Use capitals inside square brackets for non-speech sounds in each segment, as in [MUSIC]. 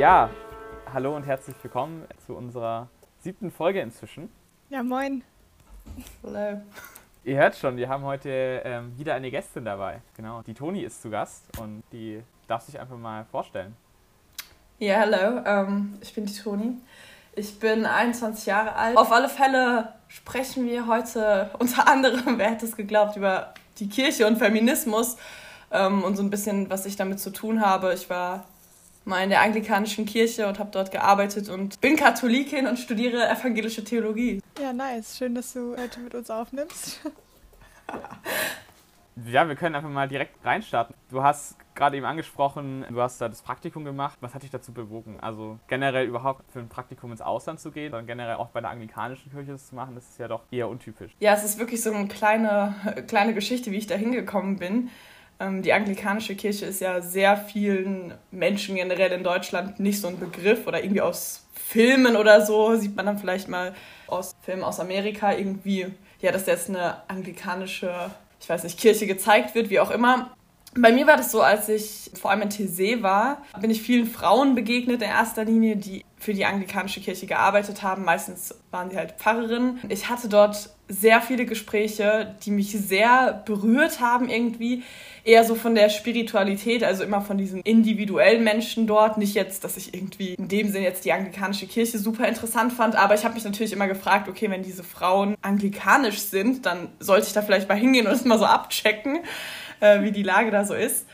Ja, hallo und herzlich willkommen zu unserer siebten Folge inzwischen. Ja, moin. Hallo. Ihr hört schon, wir haben heute ähm, wieder eine Gästin dabei. Genau, die Toni ist zu Gast und die darf sich einfach mal vorstellen. Ja, hallo, ähm, ich bin die Toni. Ich bin 21 Jahre alt. Auf alle Fälle sprechen wir heute [LAUGHS] unter anderem, wer hätte es geglaubt, über die Kirche und Feminismus ähm, und so ein bisschen, was ich damit zu tun habe. Ich war mal in der anglikanischen Kirche und habe dort gearbeitet und bin Katholikin und studiere evangelische Theologie. Ja, nice. Schön, dass du heute mit uns aufnimmst. [LAUGHS] Ja, wir können einfach mal direkt reinstarten. Du hast gerade eben angesprochen, du hast da das Praktikum gemacht. Was hat dich dazu bewogen? Also generell überhaupt für ein Praktikum ins Ausland zu gehen, sondern generell auch bei der anglikanischen Kirche das zu machen, das ist ja doch eher untypisch. Ja, es ist wirklich so eine kleine, kleine Geschichte, wie ich da hingekommen bin. Ähm, die anglikanische Kirche ist ja sehr vielen Menschen generell in Deutschland nicht so ein Begriff oder irgendwie aus Filmen oder so sieht man dann vielleicht mal aus Filmen aus Amerika irgendwie, ja, dass jetzt eine anglikanische, ich weiß nicht, Kirche gezeigt wird, wie auch immer. Bei mir war das so, als ich vor allem in Thésée war, bin ich vielen Frauen begegnet in erster Linie, die für die anglikanische Kirche gearbeitet haben. Meistens waren sie halt Pfarrerinnen. Ich hatte dort sehr viele Gespräche, die mich sehr berührt haben irgendwie. Eher so von der Spiritualität, also immer von diesen individuellen Menschen dort. Nicht jetzt, dass ich irgendwie in dem Sinn jetzt die anglikanische Kirche super interessant fand, aber ich habe mich natürlich immer gefragt, okay, wenn diese Frauen anglikanisch sind, dann sollte ich da vielleicht mal hingehen und es mal so abchecken äh, wie die Lage da so ist.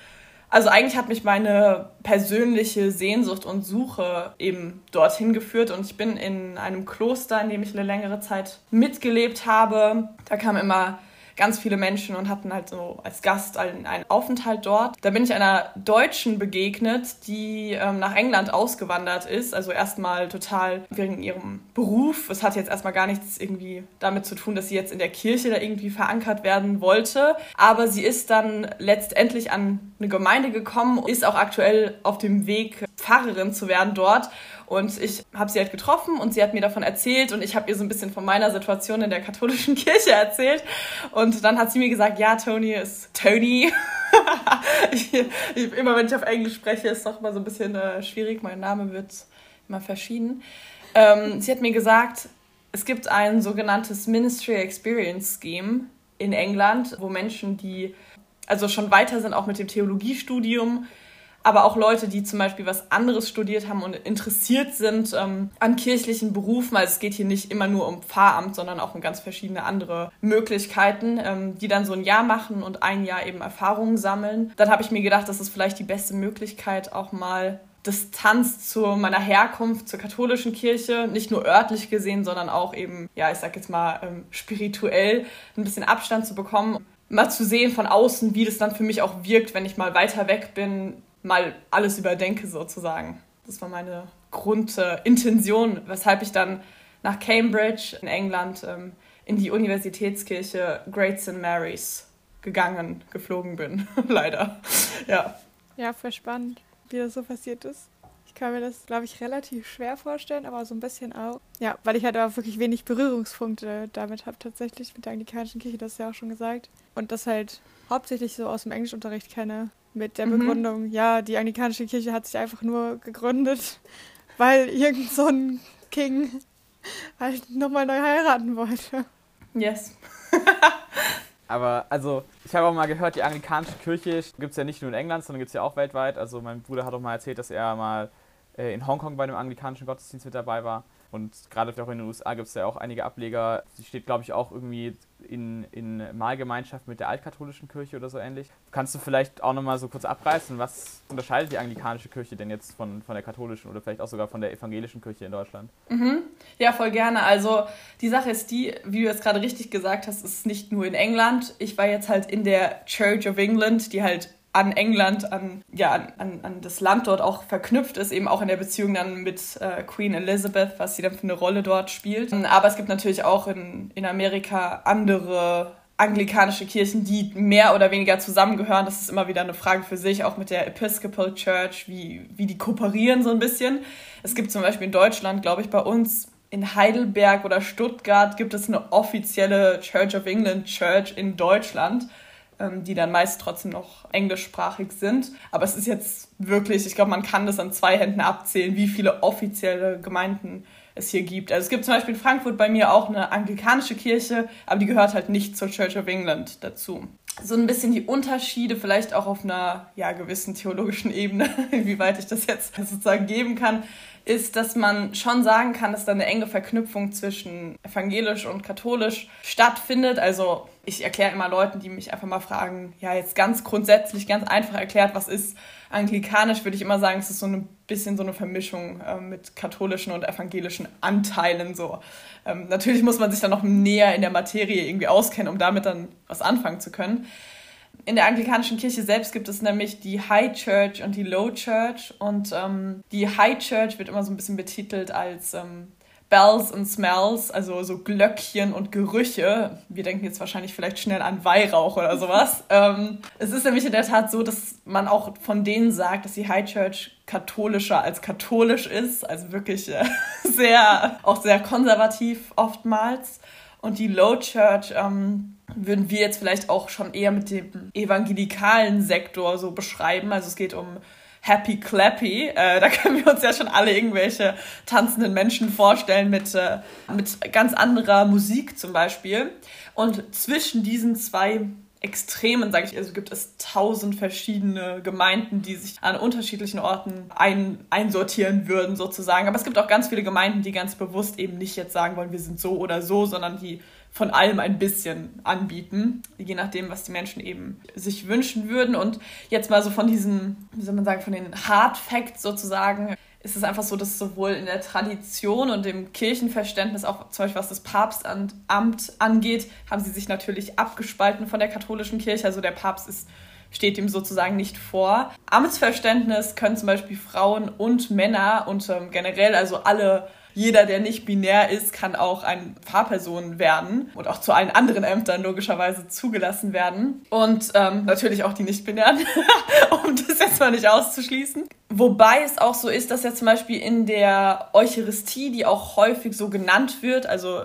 Also eigentlich hat mich meine persönliche Sehnsucht und Suche eben dorthin geführt und ich bin in einem Kloster, in dem ich eine längere Zeit mitgelebt habe. Da kam immer ganz viele Menschen und hatten halt so als Gast einen, einen Aufenthalt dort. Da bin ich einer Deutschen begegnet, die ähm, nach England ausgewandert ist. Also erstmal total wegen ihrem Beruf. Es hat jetzt erstmal gar nichts irgendwie damit zu tun, dass sie jetzt in der Kirche da irgendwie verankert werden wollte. Aber sie ist dann letztendlich an eine Gemeinde gekommen, ist auch aktuell auf dem Weg, Pfarrerin zu werden dort und ich habe sie halt getroffen und sie hat mir davon erzählt und ich habe ihr so ein bisschen von meiner Situation in der katholischen [LAUGHS] Kirche erzählt. Und dann hat sie mir gesagt, ja, Tony ist Tony. [LAUGHS] ich, immer wenn ich auf Englisch spreche, ist es doch immer so ein bisschen äh, schwierig. Mein Name wird immer verschieden. Ähm, sie hat mir gesagt, es gibt ein sogenanntes Ministry Experience Scheme in England, wo Menschen, die also schon weiter sind, auch mit dem Theologiestudium, aber auch Leute, die zum Beispiel was anderes studiert haben und interessiert sind ähm, an kirchlichen Berufen. Also es geht hier nicht immer nur um Pfarramt, sondern auch um ganz verschiedene andere Möglichkeiten, ähm, die dann so ein Jahr machen und ein Jahr eben Erfahrungen sammeln. Dann habe ich mir gedacht, das ist vielleicht die beste Möglichkeit, auch mal Distanz zu meiner Herkunft, zur katholischen Kirche, nicht nur örtlich gesehen, sondern auch eben, ja, ich sag jetzt mal, ähm, spirituell ein bisschen Abstand zu bekommen, mal zu sehen von außen, wie das dann für mich auch wirkt, wenn ich mal weiter weg bin, mal alles überdenke sozusagen. Das war meine Grundintention, weshalb ich dann nach Cambridge in England ähm, in die Universitätskirche Great St. Mary's gegangen, geflogen bin, [LAUGHS] leider. Ja. Ja, voll spannend, wie das so passiert ist. Ich kann mir das, glaube ich, relativ schwer vorstellen, aber so ein bisschen auch. Ja, weil ich halt auch wirklich wenig Berührungspunkte damit habe, tatsächlich mit der anglikanischen Kirche, das ist ja auch schon gesagt. Und das halt hauptsächlich so aus dem Englischunterricht kenne, mit der mhm. Begründung, ja, die anglikanische Kirche hat sich einfach nur gegründet, [LAUGHS] weil irgend so ein King [LAUGHS] halt nochmal neu heiraten wollte. Yes. [LAUGHS] Aber also, ich habe auch mal gehört, die anglikanische Kirche gibt es ja nicht nur in England, sondern gibt es ja auch weltweit. Also mein Bruder hat auch mal erzählt, dass er mal äh, in Hongkong bei einem anglikanischen Gottesdienst mit dabei war. Und gerade auch in den USA gibt es ja auch einige Ableger. Sie steht, glaube ich, auch irgendwie in, in Mahlgemeinschaft mit der altkatholischen Kirche oder so ähnlich. Kannst du vielleicht auch nochmal so kurz abreißen, was unterscheidet die anglikanische Kirche denn jetzt von, von der katholischen oder vielleicht auch sogar von der evangelischen Kirche in Deutschland? Mhm. Ja, voll gerne. Also die Sache ist die, wie du es gerade richtig gesagt hast, ist nicht nur in England. Ich war jetzt halt in der Church of England, die halt an England, an, ja, an, an das Land dort auch verknüpft ist, eben auch in der Beziehung dann mit äh, Queen Elizabeth, was sie dann für eine Rolle dort spielt. Aber es gibt natürlich auch in, in Amerika andere anglikanische Kirchen, die mehr oder weniger zusammengehören. Das ist immer wieder eine Frage für sich, auch mit der Episcopal Church, wie, wie die kooperieren so ein bisschen. Es gibt zum Beispiel in Deutschland, glaube ich, bei uns in Heidelberg oder Stuttgart gibt es eine offizielle Church of England Church in Deutschland, die dann meist trotzdem noch englischsprachig sind. Aber es ist jetzt wirklich, ich glaube, man kann das an zwei Händen abzählen, wie viele offizielle Gemeinden es hier gibt. Also es gibt zum Beispiel in Frankfurt bei mir auch eine anglikanische Kirche, aber die gehört halt nicht zur Church of England dazu. So ein bisschen die Unterschiede, vielleicht auch auf einer ja, gewissen theologischen Ebene, [LAUGHS] inwieweit ich das jetzt sozusagen geben kann, ist, dass man schon sagen kann, dass da eine enge Verknüpfung zwischen evangelisch und katholisch stattfindet. Also ich erkläre immer Leuten, die mich einfach mal fragen, ja, jetzt ganz grundsätzlich, ganz einfach erklärt, was ist anglikanisch, würde ich immer sagen, es ist so ein bisschen so eine Vermischung äh, mit katholischen und evangelischen Anteilen. So. Ähm, natürlich muss man sich dann noch näher in der Materie irgendwie auskennen, um damit dann was anfangen zu können in der anglikanischen Kirche selbst gibt es nämlich die High Church und die Low Church. Und ähm, die High Church wird immer so ein bisschen betitelt als ähm, Bells and Smells, also so Glöckchen und Gerüche. Wir denken jetzt wahrscheinlich vielleicht schnell an Weihrauch oder sowas. [LAUGHS] ähm, es ist nämlich in der Tat so, dass man auch von denen sagt, dass die High Church katholischer als katholisch ist. Also wirklich äh, [LAUGHS] sehr, auch sehr konservativ oftmals. Und die Low Church ähm, würden wir jetzt vielleicht auch schon eher mit dem evangelikalen Sektor so beschreiben. Also es geht um Happy Clappy. Äh, da [LAUGHS] können wir uns ja schon alle irgendwelche tanzenden Menschen vorstellen mit, äh, mit ganz anderer Musik zum Beispiel. Und zwischen diesen zwei Extremen, sage ich, also gibt es tausend verschiedene Gemeinden, die sich an unterschiedlichen Orten ein, einsortieren würden, sozusagen. Aber es gibt auch ganz viele Gemeinden, die ganz bewusst eben nicht jetzt sagen wollen, wir sind so oder so, sondern die von allem ein bisschen anbieten, je nachdem, was die Menschen eben sich wünschen würden. Und jetzt mal so von diesen, wie soll man sagen, von den Hard Facts sozusagen, ist es einfach so, dass sowohl in der Tradition und dem Kirchenverständnis, auch zum Beispiel was das Papstamt angeht, haben sie sich natürlich abgespalten von der katholischen Kirche. Also der Papst ist steht ihm sozusagen nicht vor. Amtsverständnis können zum Beispiel Frauen und Männer und ähm, generell also alle jeder, der nicht binär ist, kann auch eine Fahrperson werden und auch zu allen anderen Ämtern logischerweise zugelassen werden. Und ähm, natürlich auch die Nicht-Binären, [LAUGHS] um das jetzt mal nicht auszuschließen. Wobei es auch so ist, dass ja zum Beispiel in der Eucharistie, die auch häufig so genannt wird, also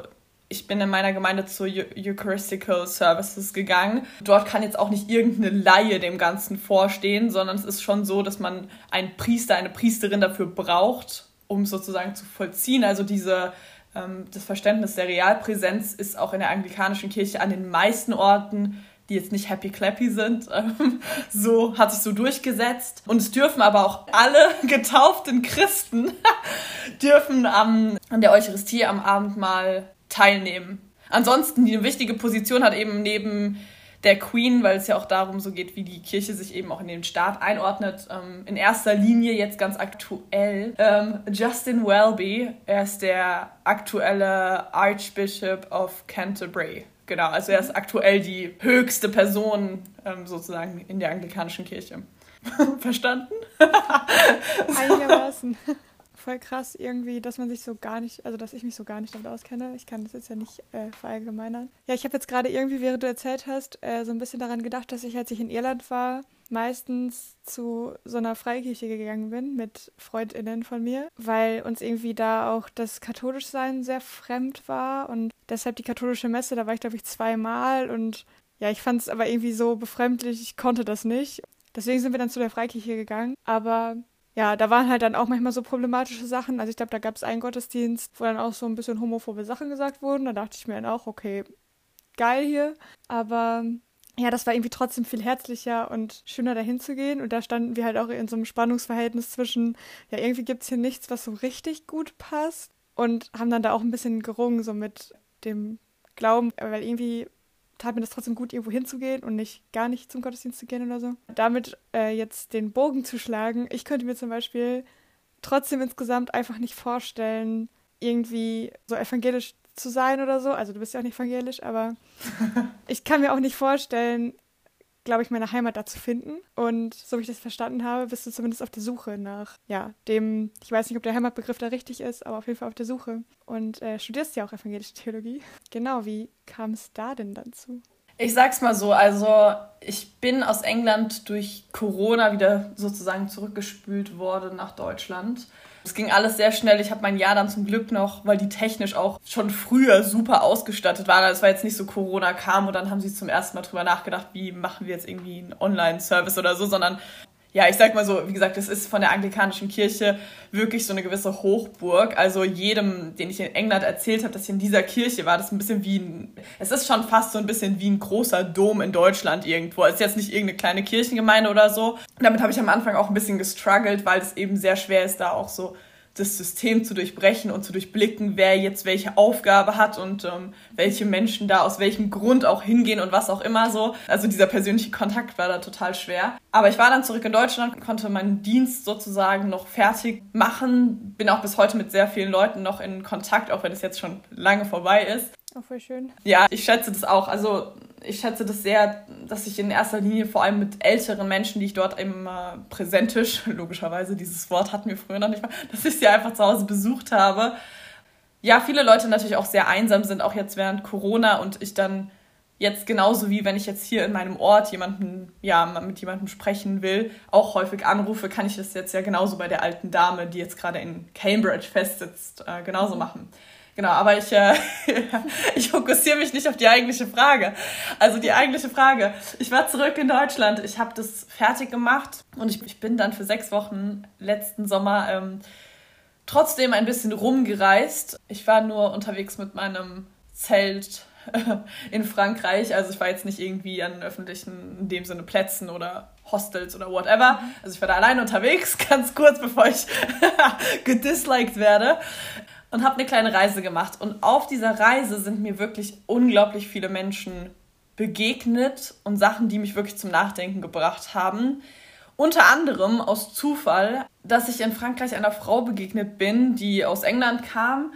ich bin in meiner Gemeinde zu Eucharistical Services gegangen. Dort kann jetzt auch nicht irgendeine Laie dem Ganzen vorstehen, sondern es ist schon so, dass man einen Priester, eine Priesterin dafür braucht um sozusagen zu vollziehen. Also diese, ähm, das Verständnis der Realpräsenz ist auch in der anglikanischen Kirche an den meisten Orten die jetzt nicht happy clappy sind, [LAUGHS] ähm, so hat sich so durchgesetzt. Und es dürfen aber auch alle [LAUGHS] getauften Christen [LAUGHS] dürfen am, an der Eucharistie am Abend mal teilnehmen. Ansonsten die wichtige Position hat eben neben der Queen, weil es ja auch darum so geht, wie die Kirche sich eben auch in den Staat einordnet. Ähm, in erster Linie jetzt ganz aktuell ähm, Justin Welby. Er ist der aktuelle Archbishop of Canterbury. Genau, also er ist aktuell die höchste Person ähm, sozusagen in der anglikanischen Kirche. [LAUGHS] Verstanden? [LAUGHS] Einigermaßen voll krass irgendwie, dass man sich so gar nicht, also dass ich mich so gar nicht damit auskenne. Ich kann das jetzt ja nicht äh, verallgemeinern. Ja, ich habe jetzt gerade irgendwie, während du erzählt hast, äh, so ein bisschen daran gedacht, dass ich, als ich in Irland war, meistens zu so einer Freikirche gegangen bin mit FreundInnen von mir, weil uns irgendwie da auch das Katholischsein sehr fremd war und deshalb die katholische Messe, da war ich glaube ich zweimal und ja, ich fand es aber irgendwie so befremdlich, ich konnte das nicht. Deswegen sind wir dann zu der Freikirche gegangen, aber ja, da waren halt dann auch manchmal so problematische Sachen. Also ich glaube, da gab es einen Gottesdienst, wo dann auch so ein bisschen homophobe Sachen gesagt wurden. Da dachte ich mir dann auch, okay, geil hier. Aber ja, das war irgendwie trotzdem viel herzlicher und schöner dahin zu gehen. Und da standen wir halt auch in so einem Spannungsverhältnis zwischen, ja, irgendwie gibt es hier nichts, was so richtig gut passt. Und haben dann da auch ein bisschen gerungen, so mit dem Glauben, weil irgendwie tat mir das trotzdem gut, irgendwo hinzugehen und nicht gar nicht zum Gottesdienst zu gehen oder so. Damit äh, jetzt den Bogen zu schlagen, ich könnte mir zum Beispiel trotzdem insgesamt einfach nicht vorstellen, irgendwie so evangelisch zu sein oder so. Also du bist ja auch nicht evangelisch, aber [LAUGHS] ich kann mir auch nicht vorstellen, glaube ich, meine Heimat da zu finden. Und so wie ich das verstanden habe, bist du zumindest auf der Suche nach, ja, dem, ich weiß nicht, ob der Heimatbegriff da richtig ist, aber auf jeden Fall auf der Suche. Und äh, studierst ja auch evangelische Theologie. Genau, wie kam es da denn dann zu? Ich sag's mal so, also ich bin aus England durch Corona wieder sozusagen zurückgespült worden nach Deutschland. Es ging alles sehr schnell. Ich habe mein Jahr dann zum Glück noch, weil die technisch auch schon früher super ausgestattet waren. Es war jetzt nicht so Corona kam und dann haben sie zum ersten Mal drüber nachgedacht, wie machen wir jetzt irgendwie einen Online-Service oder so, sondern ja, ich sag mal so, wie gesagt, es ist von der anglikanischen Kirche wirklich so eine gewisse Hochburg. Also jedem, den ich in England erzählt habe, dass ich in dieser Kirche war, das ist ein bisschen wie ein, es ist schon fast so ein bisschen wie ein großer Dom in Deutschland irgendwo. Es ist jetzt nicht irgendeine kleine Kirchengemeinde oder so. Damit habe ich am Anfang auch ein bisschen gestruggelt, weil es eben sehr schwer ist, da auch so das System zu durchbrechen und zu durchblicken, wer jetzt welche Aufgabe hat und ähm, welche Menschen da aus welchem Grund auch hingehen und was auch immer so. Also dieser persönliche Kontakt war da total schwer. Aber ich war dann zurück in Deutschland, konnte meinen Dienst sozusagen noch fertig machen, bin auch bis heute mit sehr vielen Leuten noch in Kontakt, auch wenn es jetzt schon lange vorbei ist. Auch voll schön. Ja, ich schätze das auch. Also ich schätze das sehr, dass ich in erster Linie vor allem mit älteren Menschen, die ich dort eben äh, präsentisch, [LAUGHS] logischerweise, dieses Wort hatten wir früher noch nicht mal, dass ich sie einfach zu Hause besucht habe. Ja, viele Leute natürlich auch sehr einsam sind, auch jetzt während Corona und ich dann jetzt genauso wie wenn ich jetzt hier in meinem Ort jemanden, ja, mit jemandem sprechen will, auch häufig anrufe, kann ich das jetzt ja genauso bei der alten Dame, die jetzt gerade in Cambridge festsitzt, äh, genauso machen. Genau, aber ich, äh, [LAUGHS] ich fokussiere mich nicht auf die eigentliche Frage. Also die eigentliche Frage. Ich war zurück in Deutschland. Ich habe das fertig gemacht und ich, ich bin dann für sechs Wochen letzten Sommer ähm, trotzdem ein bisschen rumgereist. Ich war nur unterwegs mit meinem Zelt [LAUGHS] in Frankreich. Also ich war jetzt nicht irgendwie an öffentlichen, in dem Sinne Plätzen oder Hostels oder whatever. Also ich war da alleine unterwegs, [LAUGHS] ganz kurz bevor ich gedisliked werde und habe eine kleine Reise gemacht. Und auf dieser Reise sind mir wirklich unglaublich viele Menschen begegnet und Sachen, die mich wirklich zum Nachdenken gebracht haben. Unter anderem aus Zufall, dass ich in Frankreich einer Frau begegnet bin, die aus England kam.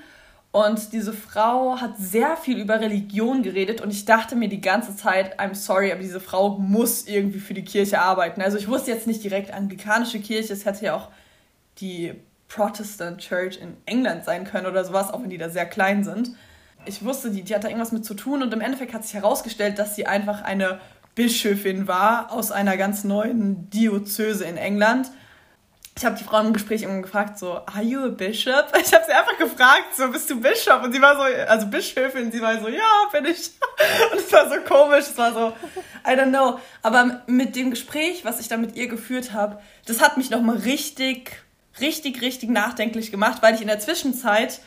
Und diese Frau hat sehr viel über Religion geredet und ich dachte mir die ganze Zeit, I'm sorry, aber diese Frau muss irgendwie für die Kirche arbeiten. Also ich wusste jetzt nicht direkt anglikanische Kirche, es hätte ja auch die Protestant Church in England sein können oder sowas, auch wenn die da sehr klein sind. Ich wusste, die, die hat da irgendwas mit zu tun und im Endeffekt hat sich herausgestellt, dass sie einfach eine Bischöfin war aus einer ganz neuen Diözese in England. Ich habe die Frau im Gespräch immer gefragt, so, are you a bishop? [LAUGHS] Ich habe sie einfach gefragt, so, bist du Bischof? Und sie war so, also Bischöfin, sie war so, ja, bin ich. [LAUGHS] Und es war so komisch, es war so, I don't know. Aber mit dem Gespräch, was ich da mit ihr geführt habe, das hat mich nochmal richtig richtig, richtig nachdenklich gemacht, weil ich in der Zwischenzeit,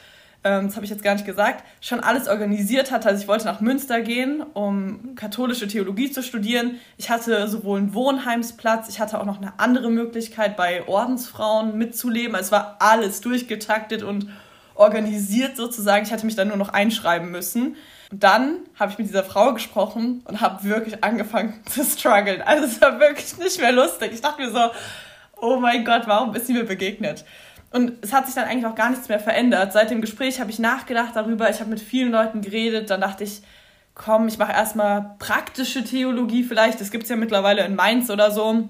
ähm, das habe ich jetzt gar nicht gesagt, schon alles organisiert hatte. Also ich wollte nach Münster gehen, um katholische Theologie zu studieren. Ich hatte sowohl einen Wohnheimsplatz, ich hatte auch noch eine andere Möglichkeit, bei Ordensfrauen mitzuleben. Also es war alles durchgetaktet und organisiert sozusagen. Ich hatte mich dann nur noch einschreiben müssen. Und dann habe ich mit dieser Frau gesprochen und habe wirklich angefangen [LAUGHS] zu strugglen. Also es war wirklich nicht mehr lustig. Ich dachte mir so, oh mein Gott, warum ist sie mir begegnet? Und es hat sich dann eigentlich auch gar nichts mehr verändert. Seit dem Gespräch habe ich nachgedacht darüber, ich habe mit vielen Leuten geredet, dann dachte ich, komm, ich mache erstmal praktische Theologie vielleicht, das gibt es ja mittlerweile in Mainz oder so.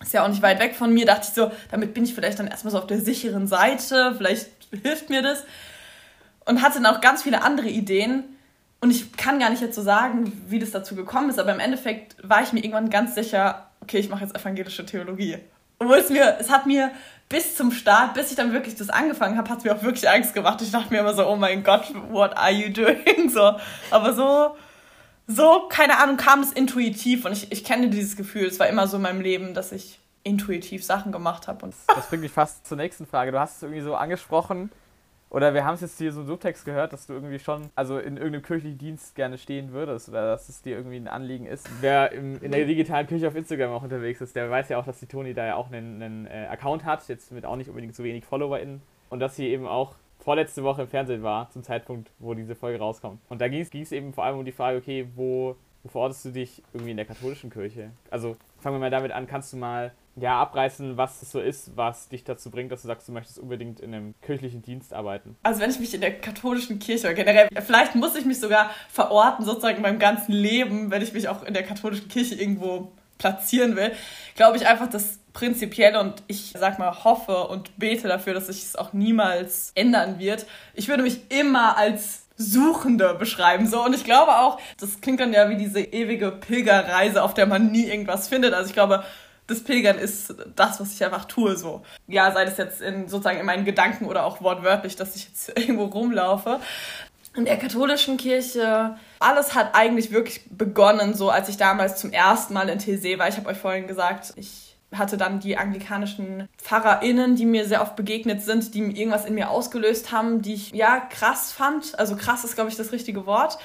Ist ja auch nicht weit weg von mir, dachte ich so, damit bin ich vielleicht dann erstmal so auf der sicheren Seite, vielleicht hilft mir das. Und hatte dann auch ganz viele andere Ideen. Und ich kann gar nicht jetzt so sagen, wie das dazu gekommen ist, aber im Endeffekt war ich mir irgendwann ganz sicher, okay, ich mache jetzt evangelische Theologie. Obwohl es mir, es hat mir bis zum Start, bis ich dann wirklich das angefangen habe, hat es mir auch wirklich Angst gemacht. Ich dachte mir immer so, oh mein Gott, what are you doing? So, aber so, so, keine Ahnung, kam es intuitiv und ich, ich kenne dieses Gefühl. Es war immer so in meinem Leben, dass ich intuitiv Sachen gemacht habe. Das bringt mich fast zur nächsten Frage. Du hast es irgendwie so angesprochen, oder wir haben es jetzt hier so im Subtext gehört, dass du irgendwie schon, also in irgendeinem kirchlichen Dienst gerne stehen würdest oder dass es dir irgendwie ein Anliegen ist. Wer im, in der digitalen Kirche auf Instagram auch unterwegs ist, der weiß ja auch, dass die Toni da ja auch einen, einen äh, Account hat, jetzt mit auch nicht unbedingt so wenig FollowerInnen. Und dass sie eben auch vorletzte Woche im Fernsehen war, zum Zeitpunkt, wo diese Folge rauskommt. Und da ging es eben vor allem um die Frage, okay, wo, wo verortest du dich irgendwie in der katholischen Kirche? Also fangen wir mal damit an, kannst du mal ja, abreißen, was es so ist, was dich dazu bringt, dass du sagst, du möchtest unbedingt in einem kirchlichen Dienst arbeiten? Also wenn ich mich in der katholischen Kirche oder generell, vielleicht muss ich mich sogar verorten, sozusagen in meinem ganzen Leben, wenn ich mich auch in der katholischen Kirche irgendwo platzieren will, glaube ich einfach, dass prinzipiell und ich sag mal hoffe und bete dafür, dass sich es auch niemals ändern wird. Ich würde mich immer als Suchende beschreiben. So. Und ich glaube auch, das klingt dann ja wie diese ewige Pilgerreise, auf der man nie irgendwas findet. Also ich glaube, das Pilgern ist das, was ich einfach tue. So. Ja, sei das jetzt in, sozusagen in meinen Gedanken oder auch wortwörtlich, dass ich jetzt [LAUGHS] irgendwo rumlaufe. In der katholischen Kirche, alles hat eigentlich wirklich begonnen, so als ich damals zum ersten Mal in TC war. Ich habe euch vorhin gesagt, ich hatte dann die anglikanischen PfarrerInnen, die mir sehr oft begegnet sind, die irgendwas in mir ausgelöst haben, die ich ja krass fand. Also krass ist, glaube ich, das richtige Wort.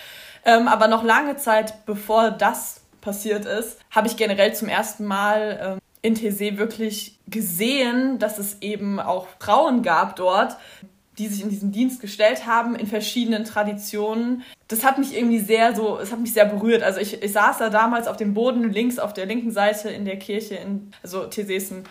Ähm, aber noch lange Zeit, bevor das passiert ist, habe ich generell zum ersten Mal ähm, in TC wirklich gesehen, dass es eben auch Frauen gab dort, die sich in diesen Dienst gestellt haben, in verschiedenen Traditionen. Das hat mich irgendwie sehr so, es hat mich sehr berührt. Also ich, ich saß da damals auf dem Boden links auf der linken Seite in der Kirche, in, also TC ist ein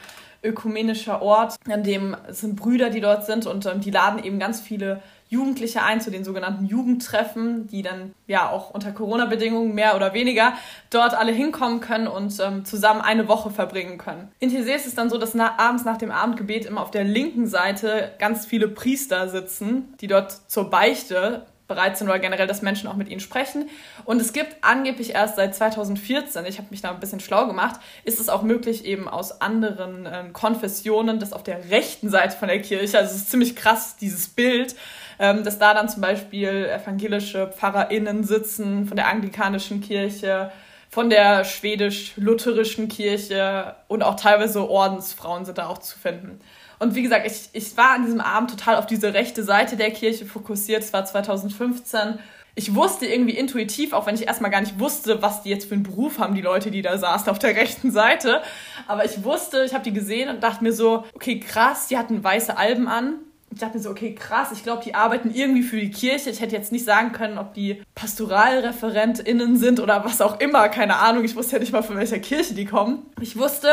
ökumenischer Ort, an dem es sind Brüder, die dort sind und ähm, die laden eben ganz viele Jugendliche ein zu den sogenannten Jugendtreffen, die dann ja auch unter Corona-Bedingungen mehr oder weniger dort alle hinkommen können und ähm, zusammen eine Woche verbringen können. In TC ist es dann so, dass na abends nach dem Abendgebet immer auf der linken Seite ganz viele Priester sitzen, die dort zur Beichte bereit sind oder generell, dass Menschen auch mit ihnen sprechen. Und es gibt angeblich erst seit 2014, ich habe mich da ein bisschen schlau gemacht, ist es auch möglich, eben aus anderen äh, Konfessionen, das auf der rechten Seite von der Kirche, also es ist ziemlich krass, dieses Bild, ähm, dass da dann zum Beispiel evangelische PfarrerInnen sitzen von der anglikanischen Kirche, von der schwedisch-lutherischen Kirche und auch teilweise Ordensfrauen sind da auch zu finden. Und wie gesagt, ich, ich war an diesem Abend total auf diese rechte Seite der Kirche fokussiert. Es war 2015. Ich wusste irgendwie intuitiv, auch wenn ich erstmal gar nicht wusste, was die jetzt für einen Beruf haben, die Leute, die da saßen auf der rechten Seite. Aber ich wusste, ich habe die gesehen und dachte mir so, okay, krass, die hatten weiße Alben an ich dachte mir so, okay, krass, ich glaube, die arbeiten irgendwie für die Kirche. Ich hätte jetzt nicht sagen können, ob die PastoralreferentInnen sind oder was auch immer, keine Ahnung. Ich wusste ja nicht mal, von welcher Kirche die kommen. Ich wusste,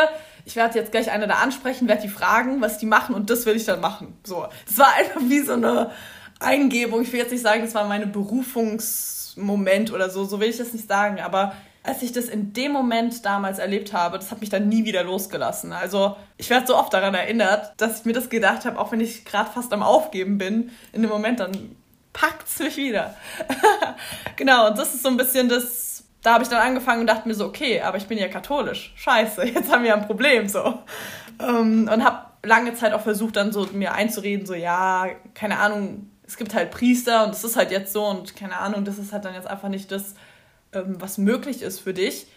ich werde jetzt gleich eine da ansprechen, werde die fragen, was die machen und das will ich dann machen. So, das war einfach wie so eine Eingebung. Ich will jetzt nicht sagen, das war meine Berufungsmoment oder so, so will ich das nicht sagen, aber als ich das in dem Moment damals erlebt habe, das hat mich dann nie wieder losgelassen. Also ich werde so oft daran erinnert, dass ich mir das gedacht habe, auch wenn ich gerade fast am Aufgeben bin, in dem Moment dann packt es mich wieder. [LAUGHS] genau, und das ist so ein bisschen das, da habe ich dann angefangen und dachte mir so, okay, aber ich bin ja katholisch. Scheiße, jetzt haben wir ein Problem so. Ähm, und habe lange Zeit auch versucht, dann so mir einzureden, so ja, keine Ahnung, es gibt halt Priester und es ist halt jetzt so und keine Ahnung, das ist halt dann jetzt einfach nicht das, ähm, was möglich ist für dich.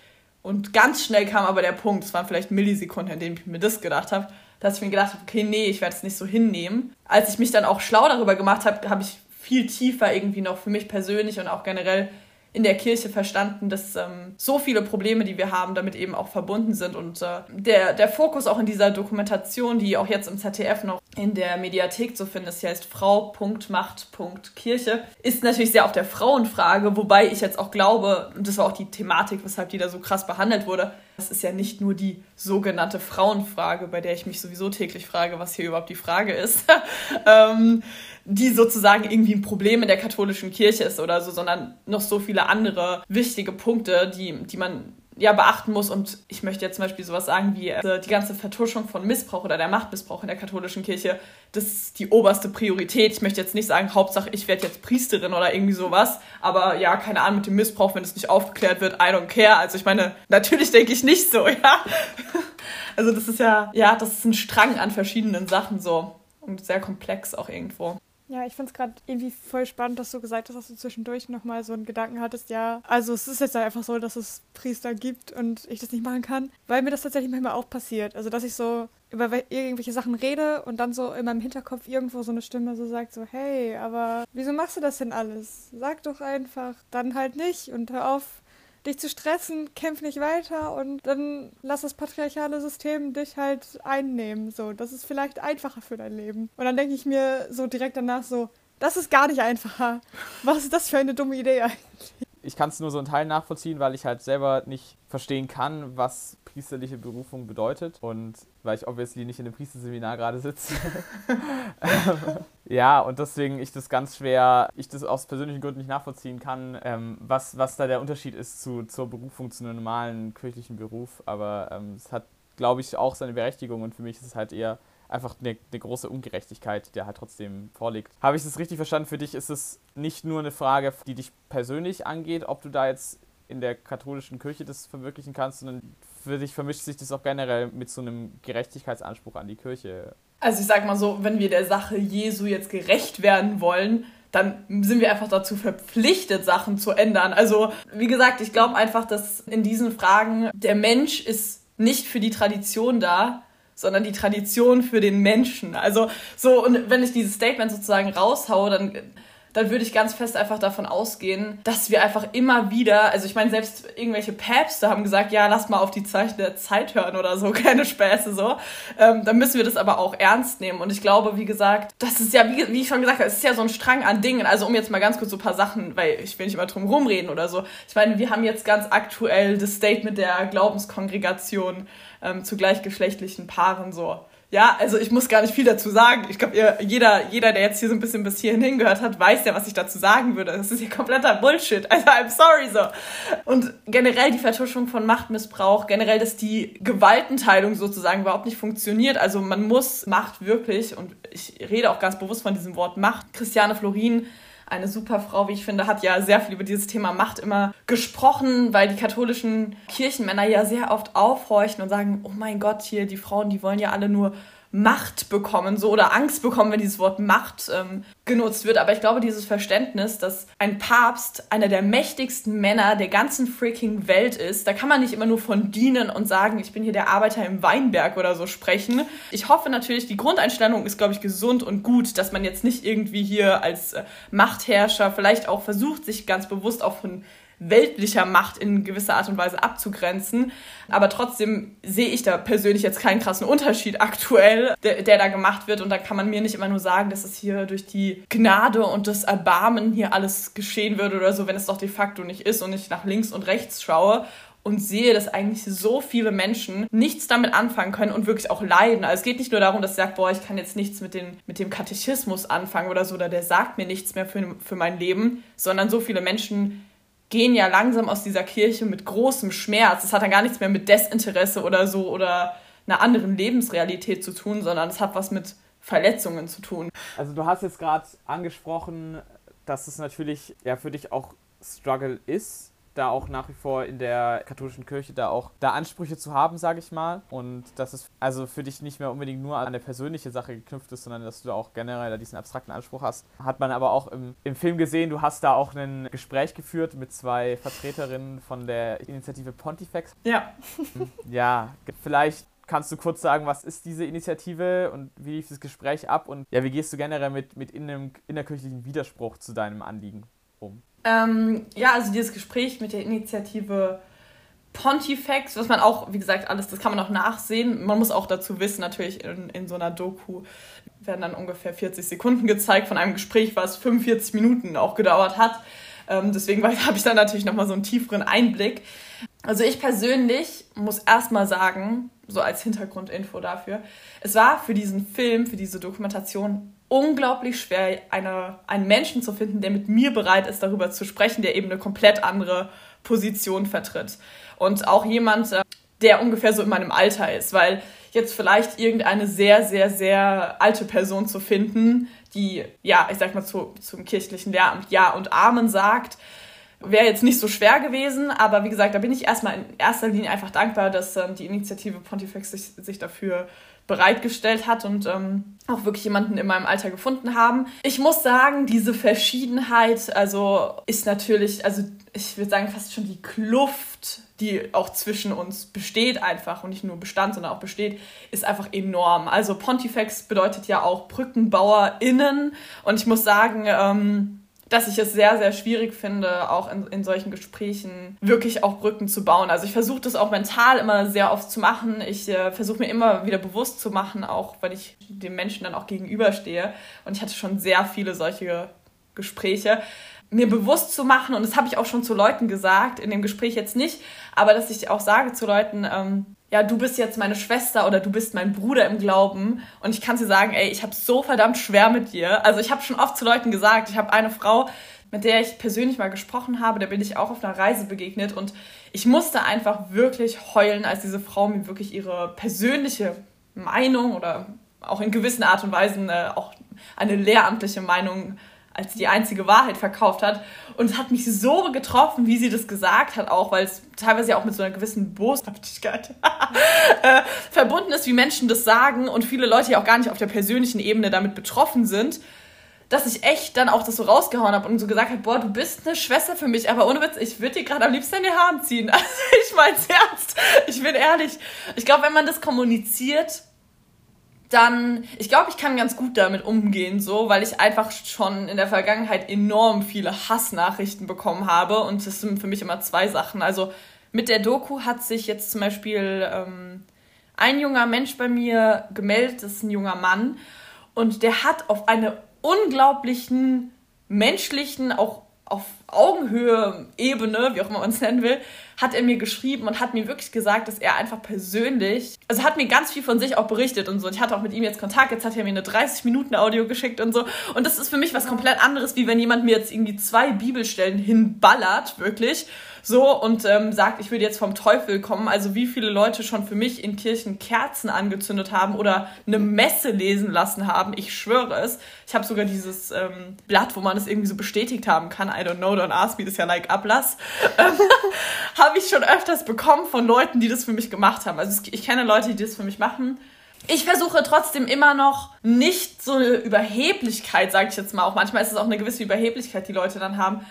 Und ganz schnell kam aber der Punkt, es waren vielleicht Millisekunden, in denen ich mir das gedacht habe, dass ich mir gedacht habe, okay, nee, ich werde es nicht so hinnehmen. Als ich mich dann auch schlau darüber gemacht habe, habe ich viel tiefer irgendwie noch für mich persönlich und auch generell in der Kirche verstanden, dass ähm, so viele Probleme, die wir haben, damit eben auch verbunden sind. Und äh, der, der Fokus auch in dieser Dokumentation, die auch jetzt im ZDF noch in der Mediathek zu finden ist, die heißt Frau.macht.kirche, ist natürlich sehr auf der Frauenfrage, wobei ich jetzt auch glaube, und das war auch die Thematik, weshalb die da so krass behandelt wurde, das ist ja nicht nur die sogenannte Frauenfrage, bei der ich mich sowieso täglich frage, was hier überhaupt die Frage ist. [LAUGHS] ähm, die sozusagen irgendwie ein Problem in der katholischen Kirche ist oder so, sondern noch so viele andere wichtige Punkte, die, die man ja beachten muss. Und ich möchte jetzt zum Beispiel sowas sagen wie äh, die ganze Vertuschung von Missbrauch oder der Machtmissbrauch in der katholischen Kirche. Das ist die oberste Priorität. Ich möchte jetzt nicht sagen, Hauptsache ich werde jetzt Priesterin oder irgendwie sowas. Aber ja, keine Ahnung mit dem Missbrauch, wenn es nicht aufgeklärt wird, I don't care. Also ich meine, natürlich denke ich nicht so, [LAUGHS] ja. Also das ist ja, ja, das ist ein Strang an verschiedenen Sachen so. Und sehr komplex auch irgendwo. Ja, ich finde es gerade irgendwie voll spannend, dass du gesagt hast, dass du zwischendurch nochmal so einen Gedanken hattest, ja, also es ist jetzt einfach so, dass es Priester gibt und ich das nicht machen kann, weil mir das tatsächlich manchmal auch passiert. Also, dass ich so über irgendwelche Sachen rede und dann so in meinem Hinterkopf irgendwo so eine Stimme so sagt, so, hey, aber wieso machst du das denn alles? Sag doch einfach, dann halt nicht und hör auf, dich zu stressen, kämpf nicht weiter und dann lass das patriarchale System dich halt einnehmen. So, das ist vielleicht einfacher für dein Leben. Und dann denke ich mir so direkt danach so, das ist gar nicht einfacher. Was ist das für eine dumme Idee eigentlich? Ich kann es nur so einen Teil nachvollziehen, weil ich halt selber nicht verstehen kann, was priesterliche Berufung bedeutet und weil ich obviously nicht in einem Priesterseminar gerade sitze. [LAUGHS] ja, und deswegen ich das ganz schwer, ich das aus persönlichen Gründen nicht nachvollziehen kann, ähm, was, was da der Unterschied ist zu, zur Berufung zu einem normalen kirchlichen Beruf. Aber ähm, es hat glaube ich, auch seine Berechtigung und für mich ist es halt eher einfach eine, eine große Ungerechtigkeit, die halt trotzdem vorliegt. Habe ich das richtig verstanden? Für dich ist es nicht nur eine Frage, die dich persönlich angeht, ob du da jetzt in der katholischen Kirche das verwirklichen kannst, sondern für dich vermischt sich das auch generell mit so einem Gerechtigkeitsanspruch an die Kirche. Also ich sag mal so, wenn wir der Sache Jesu jetzt gerecht werden wollen, dann sind wir einfach dazu verpflichtet, Sachen zu ändern. Also, wie gesagt, ich glaube einfach, dass in diesen Fragen der Mensch ist nicht für die Tradition da, sondern die Tradition für den Menschen. Also so, und wenn ich dieses Statement sozusagen raushaue, dann dann würde ich ganz fest einfach davon ausgehen, dass wir einfach immer wieder, also ich meine, selbst irgendwelche Päpste haben gesagt, ja, lass mal auf die Zeichen der Zeit hören oder so, [LAUGHS] keine Späße so. Ähm, dann müssen wir das aber auch ernst nehmen. Und ich glaube, wie gesagt, das ist ja, wie, wie ich schon gesagt habe, es ist ja so ein Strang an Dingen. Also um jetzt mal ganz kurz so ein paar Sachen, weil ich will nicht immer drum rumreden oder so. Ich meine, wir haben jetzt ganz aktuell das Statement der Glaubenskongregation ähm, zu gleichgeschlechtlichen Paaren so ja, also ich muss gar nicht viel dazu sagen. Ich glaube, jeder, jeder, der jetzt hier so ein bisschen bis hierhin hingehört hat, weiß ja, was ich dazu sagen würde. Das ist hier kompletter Bullshit. [LAUGHS] Also I'm sorry so. Und generell die Vertuschung von Machtmissbrauch, generell, dass die Gewaltenteilung sozusagen überhaupt nicht funktioniert. Also man muss Macht wirklich, und ich rede auch ganz bewusst von diesem Wort Macht. Christiane Florin eine super Frau, wie ich finde, hat ja sehr viel über dieses Thema Macht immer gesprochen, weil die katholischen Kirchenmänner ja sehr oft aufhorchen und sagen, oh mein Gott, hier die Frauen, die wollen ja alle nur Macht bekommen, so oder Angst bekommen, wenn dieses Wort Macht ähm, genutzt wird. Aber ich glaube, dieses Verständnis, dass ein Papst einer der mächtigsten Männer der ganzen freaking Welt ist, da kann man nicht immer nur von dienen und sagen, ich bin hier der Arbeiter im Weinberg oder so sprechen. Ich hoffe natürlich, die Grundeinstellung ist, glaube ich, gesund und gut, dass man jetzt nicht irgendwie hier als äh, Machtherrscher vielleicht auch versucht, sich ganz bewusst auch von weltlicher Macht in gewisser Art und Weise abzugrenzen. Aber trotzdem sehe ich da persönlich jetzt keinen krassen Unterschied aktuell, der, der, da gemacht wird. Und da kann man mir nicht immer nur sagen, dass es hier durch die Gnade und das Erbarmen hier alles geschehen würde oder so, wenn es doch de facto nicht ist und ich nach links und rechts schaue und sehe, dass eigentlich so viele Menschen nichts damit anfangen können und wirklich auch leiden. Also es geht nicht nur darum, dass sie sagt, boah, ich kann jetzt nichts mit, den, mit dem Katechismus anfangen oder so, oder der sagt mir nichts mehr für, für mein Leben, sondern so viele Menschen gehen ja langsam aus dieser Kirche mit großem Schmerz. Das hat dann gar nichts mehr mit Desinteresse oder so oder einer anderen Lebensrealität zu tun, sondern es hat was mit Verletzungen zu tun. Also du hast jetzt gerade angesprochen, dass es natürlich ja für dich auch Struggle ist, da auch nach wie vor in der katholischen Kirche da auch da Ansprüche zu haben, sage ich mal. Und dass es also für dich nicht mehr unbedingt nur an eine persönliche Sache geknüpft ist, sondern dass du da auch generell da diesen abstrakten Anspruch hast. Hat man aber auch im, im Film gesehen, du hast da auch ein Gespräch geführt mit zwei Vertreterinnen von der Initiative Pontifex. Ja. [LAUGHS] Ja, vielleicht kannst du kurz sagen, was ist diese Initiative und wie lief das Gespräch ab und ja, wie gehst du generell mit, mit innerkirchlichen Widerspruch zu deinem Anliegen um? Ähm, ja, also dieses Gespräch mit der Initiative Pontifex, was man auch, wie gesagt, alles, das kann man auch nachsehen. Man muss auch dazu wissen, natürlich in, in so einer Doku werden dann ungefähr 40 Sekunden gezeigt von einem Gespräch, was 45 Minuten auch gedauert hat. Ähm, deswegen [LAUGHS] habe ich dann natürlich nochmal so einen tieferen Einblick. Also ich persönlich muss erstmal sagen, so als Hintergrundinfo dafür, es war für diesen Film, für diese Dokumentation unglaublich schwer, eine, einen Menschen zu finden, der mit mir bereit ist, darüber zu sprechen, der eben eine komplett andere Position vertritt. Und auch jemand, äh, der ungefähr so in meinem Alter ist, weil jetzt vielleicht irgendeine sehr, sehr, sehr alte Person zu finden, die, ja, ich sag mal, zu, zum kirchlichen Lehramt Ja und Amen sagt, wäre jetzt nicht so schwer gewesen, aber wie gesagt, da bin ich erstmal in erster Linie einfach dankbar, dass ähm, die Initiative Pontifex sich, sich dafür bereitgestellt hat und ähm, auch wirklich jemanden in meinem Alter gefunden haben. Ich muss sagen, diese Verschiedenheit, also ist natürlich, also ich würde sagen, fast schon die Kluft, die auch zwischen uns besteht einfach und nicht nur bestand, sondern auch besteht, ist einfach enorm. Also Pontifex bedeutet ja auch BrückenbauerInnen und ich muss sagen, ähm, dass ich es sehr, sehr schwierig finde, auch in, in solchen Gesprächen wirklich auch Brücken zu bauen. Also ich versuche das auch mental immer sehr oft zu machen. Ich äh, versuche mir immer wieder bewusst zu machen, auch wenn ich dem Menschen dann auch gegenüberstehe. Und ich hatte schon sehr viele solche Gespräche mir bewusst zu machen, und das habe ich auch schon zu Leuten gesagt, in dem Gespräch jetzt nicht, aber dass ich auch sage zu Leuten, ähm, ja, du bist jetzt meine Schwester oder du bist mein Bruder im Glauben und ich kann dir sagen, ey, ich habe so verdammt schwer mit dir. Also ich habe schon oft zu Leuten gesagt, ich habe eine Frau, mit der ich persönlich mal gesprochen habe, da bin ich auch auf einer Reise begegnet und ich musste einfach wirklich heulen, als diese Frau mir wirklich ihre persönliche Meinung oder auch in gewissen Art und Weisen äh, auch eine lehramtliche Meinung als die einzige Wahrheit verkauft hat. Und es hat mich so getroffen, wie sie das gesagt hat, auch weil es teilweise ja auch mit so einer gewissen Boshaftigkeit [LAUGHS] äh, verbunden ist, wie Menschen das sagen und viele Leute ja auch gar nicht auf der persönlichen Ebene damit betroffen sind, dass ich echt dann auch das so rausgehauen habe und so gesagt habe, boah, du bist eine Schwester für mich, aber ohne Witz, ich würde dir gerade am liebsten in die Haare ziehen. [LAUGHS] Also ich meine es ernst, ich bin ehrlich. Ich glaube, wenn man das kommuniziert, dann, ich glaube, ich kann ganz gut damit umgehen, so, weil ich einfach schon in der Vergangenheit enorm viele Hassnachrichten bekommen habe und das sind für mich immer zwei Sachen. Also mit der Doku hat sich jetzt zum Beispiel ähm, ein junger Mensch bei mir gemeldet, das ist ein junger Mann und der hat auf eine unglaublichen menschlichen, auch auf Augenhöhe, Ebene, wie auch immer man es nennen will, hat er mir geschrieben und hat mir wirklich gesagt, dass er einfach persönlich, also hat mir ganz viel von sich auch berichtet und so. Ich hatte auch mit ihm jetzt Kontakt, jetzt hat er mir eine 30-Minuten-Audio geschickt und so. Und das ist für mich was komplett anderes, wie wenn jemand mir jetzt irgendwie zwei Bibelstellen hinballert, wirklich so und ähm, sagt, ich würde jetzt vom Teufel kommen. Also wie viele Leute schon für mich in Kirchen Kerzen angezündet haben oder eine Messe lesen lassen haben. Ich schwöre es. Ich habe sogar dieses ähm, Blatt, wo man es irgendwie so bestätigt haben kann. I don't know, don't ask me, das ist ja like Ablass. [LAUGHS] Habe ich schon öfters bekommen von Leuten, die das für mich gemacht haben. Also ich kenne Leute, die das für mich machen. Ich versuche trotzdem immer noch nicht so eine Überheblichkeit, sage ich jetzt mal. Auch manchmal ist es auch eine gewisse Überheblichkeit, die Leute dann haben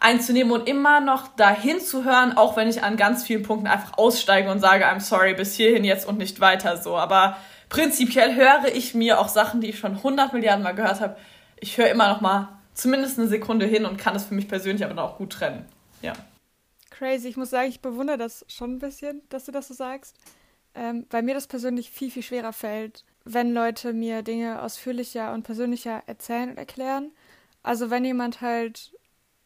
einzunehmen und immer noch dahin zu hören, auch wenn ich an ganz vielen Punkten einfach aussteige und sage, I'm sorry, bis hierhin jetzt und nicht weiter so. Aber prinzipiell höre ich mir auch Sachen, die ich schon 100 Milliarden Mal gehört habe, ich höre immer noch mal zumindest eine Sekunde hin und kann es für mich persönlich aber dann auch gut trennen. Ja. Crazy. Ich muss sagen, ich bewundere das schon ein bisschen, dass du das so sagst. Ähm, weil mir das persönlich viel, viel schwerer fällt, wenn Leute mir Dinge ausführlicher und persönlicher erzählen und erklären. Also wenn jemand halt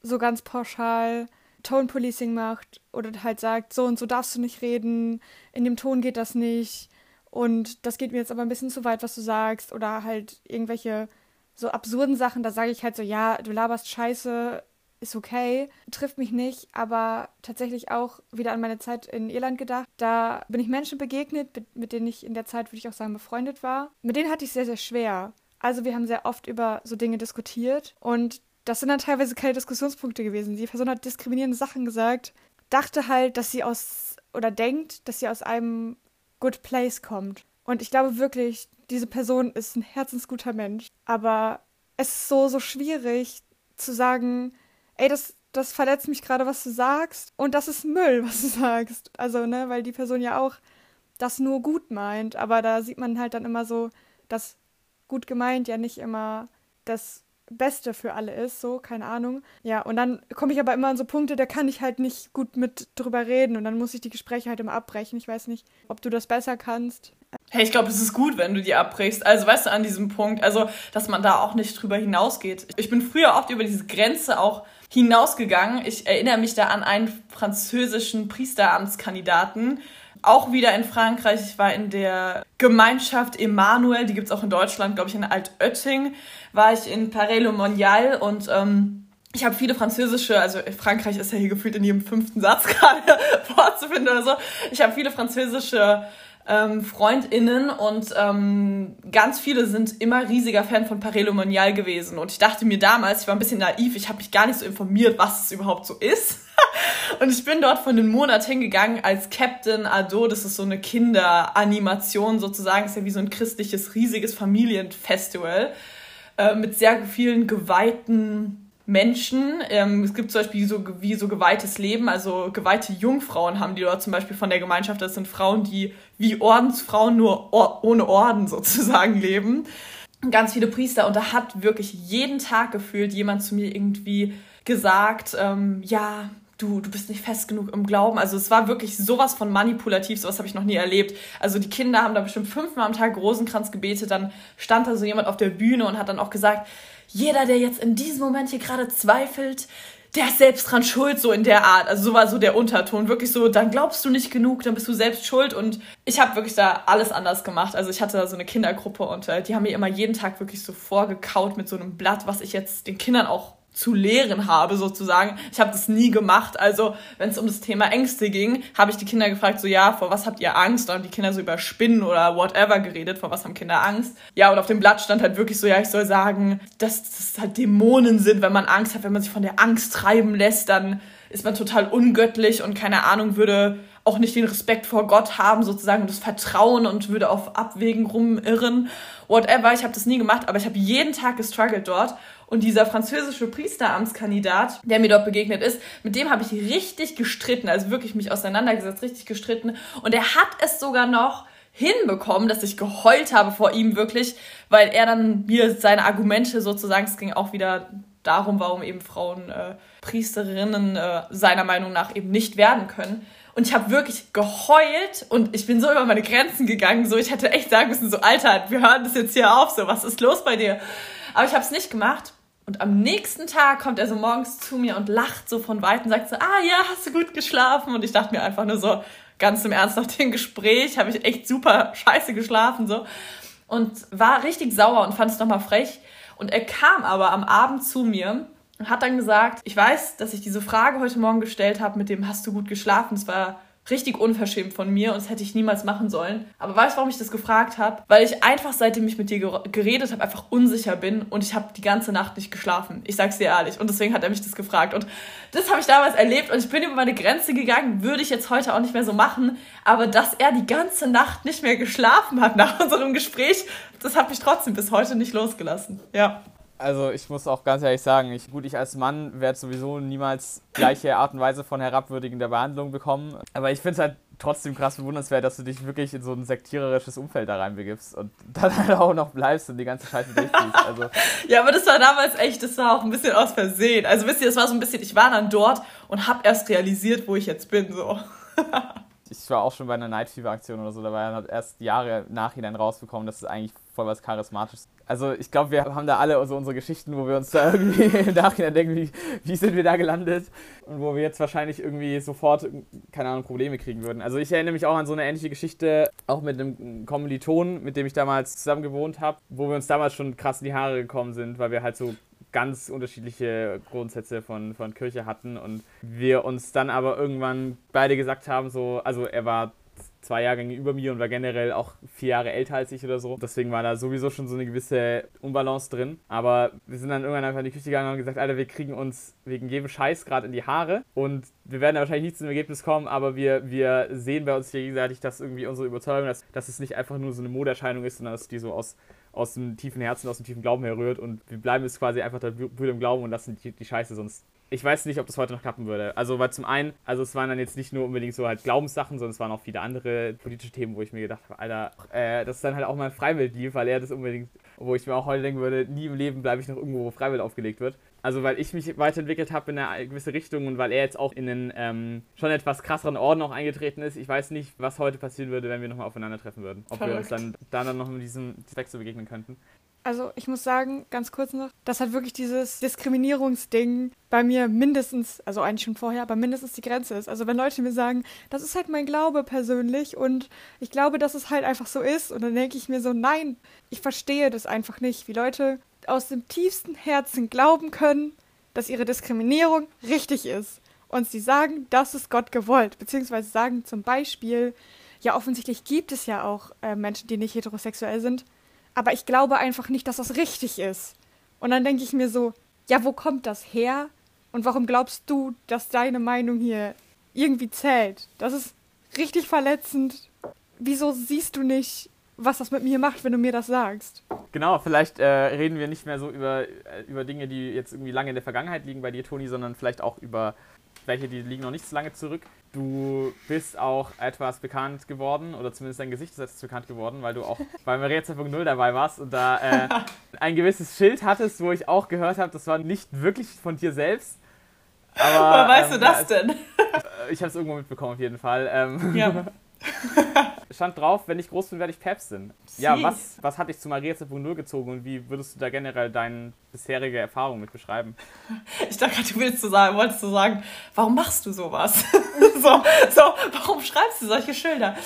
so ganz pauschal Tone Policing macht oder halt sagt, so und so darfst du nicht reden, in dem Ton geht das nicht und das geht mir jetzt aber ein bisschen zu weit, was du sagst oder halt irgendwelche so absurden Sachen, da sage ich halt so, ja, du laberst Scheiße, ist okay, trifft mich nicht, aber tatsächlich auch wieder an meine Zeit in Irland gedacht. Da bin ich Menschen begegnet, mit denen ich in der Zeit, würde ich auch sagen, befreundet war. Mit denen hatte ich sehr, sehr schwer. Also wir haben sehr oft über so Dinge diskutiert und das sind dann teilweise keine Diskussionspunkte gewesen. Die Person hat diskriminierende Sachen gesagt, dachte halt, dass sie aus oder denkt, dass sie aus einem Good Place kommt. Und ich glaube wirklich, diese Person ist ein herzensguter Mensch. Aber es ist so, so schwierig zu sagen, ey, das, das verletzt mich gerade, was du sagst. Und das ist Müll, [LAUGHS] was du sagst. Also, ne, weil die Person ja auch das nur gut meint. Aber da sieht man halt dann immer so, dass gut gemeint ja nicht immer das Beste für alle ist, so, keine Ahnung. Ja, und dann komme ich aber immer an so Punkte, da kann ich halt nicht gut mit drüber reden und dann muss ich die Gespräche halt immer abbrechen. Ich weiß nicht, ob du das besser kannst. Hey, ich glaube, es ist gut, wenn du die abbrichst. Also, weißt du, an diesem Punkt, also, dass man da auch nicht drüber hinausgeht. Ich bin früher oft über diese Grenze auch hinausgegangen. Ich erinnere mich da an einen französischen Priesteramtskandidaten, auch wieder in Frankreich. Ich war in der Gemeinschaft Emanuel, die gibt es auch in Deutschland, glaube ich, in Altötting. War ich in Paris-le-Monial und ähm, ich habe viele französische, also Frankreich ist ja hier gefühlt in jedem fünften Satz [LAUGHS] gerade vorzufinden oder so. Ich habe viele französische ähm, FreundInnen und ähm, ganz viele sind immer riesiger Fan von Parelo Monial gewesen. Und ich dachte mir damals, ich war ein bisschen naiv, ich habe mich gar nicht so informiert, was es überhaupt so ist. [LAUGHS] und ich bin dort für einen Monat hingegangen als Captain Ado. Das ist so eine Kinderanimation sozusagen. Ist ja wie so ein christliches, riesiges Familienfestival äh, mit sehr vielen geweihten Menschen. Ähm, es gibt zum Beispiel so wie so geweihtes Leben, also geweihte Jungfrauen haben die dort zum Beispiel von der Gemeinschaft. Das sind Frauen, die wie Ordensfrauen nur or ohne Orden [LAUGHS] sozusagen leben. Ganz viele Priester und da hat wirklich jeden Tag gefühlt jemand zu mir irgendwie gesagt, ähm, ja, du, du bist nicht fest genug im Glauben. Also es war wirklich sowas von manipulativ, sowas habe ich noch nie erlebt. Also die Kinder haben da bestimmt fünfmal am Tag Rosenkranz gebetet, dann stand da so jemand auf der Bühne und hat dann auch gesagt, jeder, der jetzt in diesem Moment hier gerade zweifelt, der ist selbst dran schuld, so in der Art. Also so war so der Unterton. Wirklich so, dann glaubst du nicht genug, dann bist du selbst schuld. Und ich habe wirklich da alles anders gemacht. Also ich hatte da so eine Kindergruppe und äh, die haben mir immer jeden Tag wirklich so vorgekaut mit so einem Blatt, was ich jetzt den Kindern auch zu lehren habe, sozusagen. Ich habe das nie gemacht. Also, wenn es um das Thema Ängste ging, habe ich die Kinder gefragt, so ja, vor was habt ihr Angst? Und die Kinder so über Spinnen oder whatever geredet, vor was haben Kinder Angst? Ja, und auf dem Blatt stand halt wirklich so, ja, ich soll sagen, dass das halt Dämonen sind, wenn man Angst hat, wenn man sich von der Angst treiben lässt, dann ist man total ungöttlich und keine Ahnung, würde auch nicht den Respekt vor Gott haben, sozusagen, und das Vertrauen und würde auf Abwägen rumirren, whatever. Ich habe das nie gemacht, aber ich habe jeden Tag gestruggelt dort und dieser französische Priesteramtskandidat, der mir dort begegnet ist, mit dem habe ich richtig gestritten, also wirklich mich auseinandergesetzt, richtig gestritten. Und er hat es sogar noch hinbekommen, dass ich geheult habe vor ihm wirklich, weil er dann mir seine Argumente sozusagen, es ging auch wieder darum, warum eben Frauen äh, Priesterinnen äh, seiner Meinung nach eben nicht werden können. Und ich habe wirklich geheult und ich bin so über meine Grenzen gegangen. So, ich hätte echt sagen müssen, so Alter, wir hören das jetzt hier auf. So, was ist los bei dir? Aber ich habe es nicht gemacht. Und am nächsten Tag kommt er so morgens zu mir und lacht so von weitem, sagt so, ah ja, hast du gut geschlafen? Und ich dachte mir einfach nur so, ganz im Ernst nach dem Gespräch habe ich echt super scheiße geschlafen so. Und war richtig sauer und fand es nochmal frech. Und er kam aber am Abend zu mir und hat dann gesagt, ich weiß, dass ich diese Frage heute Morgen gestellt habe mit dem, hast du gut geschlafen? Es war richtig unverschämt von mir und das hätte ich niemals machen sollen. Aber weißt du, warum ich das gefragt habe? Weil ich einfach, seitdem ich mit dir geredet habe, einfach unsicher bin und ich habe die ganze Nacht nicht geschlafen. Ich sag's dir ehrlich. Und deswegen hat er mich das gefragt. Und das habe ich damals erlebt und ich bin über meine Grenze gegangen. Würde ich jetzt heute auch nicht mehr so machen. Aber dass er die ganze Nacht nicht mehr geschlafen hat nach [LAUGHS] unserem Gespräch, das hat mich trotzdem bis heute nicht losgelassen. Ja. Also ich muss auch ganz ehrlich sagen, ich, gut, ich als Mann werde sowieso niemals gleiche Art und Weise von herabwürdigender Behandlung bekommen. Aber ich finde es halt trotzdem krass bewundernswert, dass du dich wirklich in so ein sektiererisches Umfeld da reinbegibst und [LAUGHS] dann halt auch noch bleibst und die ganze Scheiße durchziehst. Also. [LAUGHS] ja, aber das war damals echt, das war auch ein bisschen aus Versehen. Also wisst ihr, das war so ein bisschen, ich war dann dort und habe erst realisiert, wo ich jetzt bin, so. [LAUGHS] ich war auch schon bei einer Night Fever Aktion oder so, da war dann erst Jahre nachhinein rausbekommen, dass es eigentlich voll was Charismatisches also ich glaube, wir haben da alle so unsere Geschichten, wo wir uns da [LAUGHS] irgendwie im Nachhinein denken, wie, wie sind wir da gelandet und wo wir jetzt wahrscheinlich irgendwie sofort, keine Ahnung, Probleme kriegen würden. Also ich erinnere mich auch an so eine ähnliche Geschichte, auch mit einem Kommiliton, mit dem ich damals zusammen gewohnt habe, wo wir uns damals schon krass in die Haare gekommen sind, weil wir halt so ganz unterschiedliche Grundsätze von, von Kirche hatten und wir uns dann aber irgendwann beide gesagt haben, so, also er war zwei Jahrgänge über mir und war generell auch vier Jahre älter als ich oder so. Deswegen war da sowieso schon so eine gewisse Unbalance drin. Aber wir sind dann irgendwann einfach in die Küche gegangen und gesagt, Alter, wir kriegen uns wegen jedem Scheiß gerade in die Haare und wir werden da wahrscheinlich nicht zum Ergebnis kommen, aber wir, wir sehen bei uns hier gegenseitig, dass irgendwie unsere Überzeugung, dass, dass es nicht einfach nur so eine Moderscheinung ist, sondern dass die so aus aus dem tiefen Herzen, aus dem tiefen Glauben herrührt und wir bleiben jetzt quasi einfach da Brüder im Glauben und lassen die, die Scheiße sonst ich weiß nicht, ob das heute noch klappen würde. Also, weil zum einen, also es waren dann jetzt nicht nur unbedingt so halt Glaubenssachen, sondern es waren auch viele andere politische Themen, wo ich mir gedacht habe, Alter, äh, das ist dann halt auch mal Freiwild lief, weil er das unbedingt, wo ich mir auch heute denken würde, nie im Leben bleibe ich noch irgendwo, wo Freiwild aufgelegt wird. Also, weil ich mich weiterentwickelt habe in eine gewisse Richtung und weil er jetzt auch in einen ähm, schon etwas krasseren Orden auch eingetreten ist. Ich weiß nicht, was heute passieren würde, wenn wir nochmal aufeinandertreffen würden. Ob Verrückt. wir uns dann, dann noch mit diesem so begegnen könnten. Also ich muss sagen, ganz kurz noch, dass halt wirklich dieses Diskriminierungsding bei mir mindestens, also eigentlich schon vorher, aber mindestens die Grenze ist. Also wenn Leute mir sagen, das ist halt mein Glaube persönlich und ich glaube, dass es halt einfach so ist und dann denke ich mir so, nein, ich verstehe das einfach nicht, wie Leute aus dem tiefsten Herzen glauben können, dass ihre Diskriminierung richtig ist. Und sie sagen, das ist Gott gewollt. Beziehungsweise sagen zum Beispiel, ja, offensichtlich gibt es ja auch äh, Menschen, die nicht heterosexuell sind aber ich glaube einfach nicht, dass das richtig ist. Und dann denke ich mir so, ja, wo kommt das her? Und warum glaubst du, dass deine Meinung hier irgendwie zählt? Das ist richtig verletzend. Wieso siehst du nicht, was das mit mir macht, wenn du mir das sagst? Genau, vielleicht äh, reden wir nicht mehr so über, äh, über Dinge, die jetzt irgendwie lange in der Vergangenheit liegen bei dir, Toni, sondern vielleicht auch über welche, die liegen noch nicht so lange zurück. Du bist auch etwas bekannt geworden, oder zumindest dein Gesicht ist etwas bekannt geworden, weil du auch [LAUGHS] bei Maria 2.0 dabei warst und da äh, [LAUGHS] ein gewisses Schild hattest, wo ich auch gehört habe, das war nicht wirklich von dir selbst. Aber, Woher weißt ähm, du das denn? ich habe es irgendwo mitbekommen, auf jeden Fall. Ähm, ja. [LAUGHS] [LAUGHS] Stand drauf, wenn ich groß bin, werde ich Päpstin. Ja, was, was hat dich zu Maria 2.0 gezogen und wie würdest du da generell deine bisherige Erfahrung mit beschreiben? Ich dachte gerade, du willst du sagen, wolltest du sagen, warum machst du sowas? [LAUGHS] so, so, warum schreibst du solche Schilder?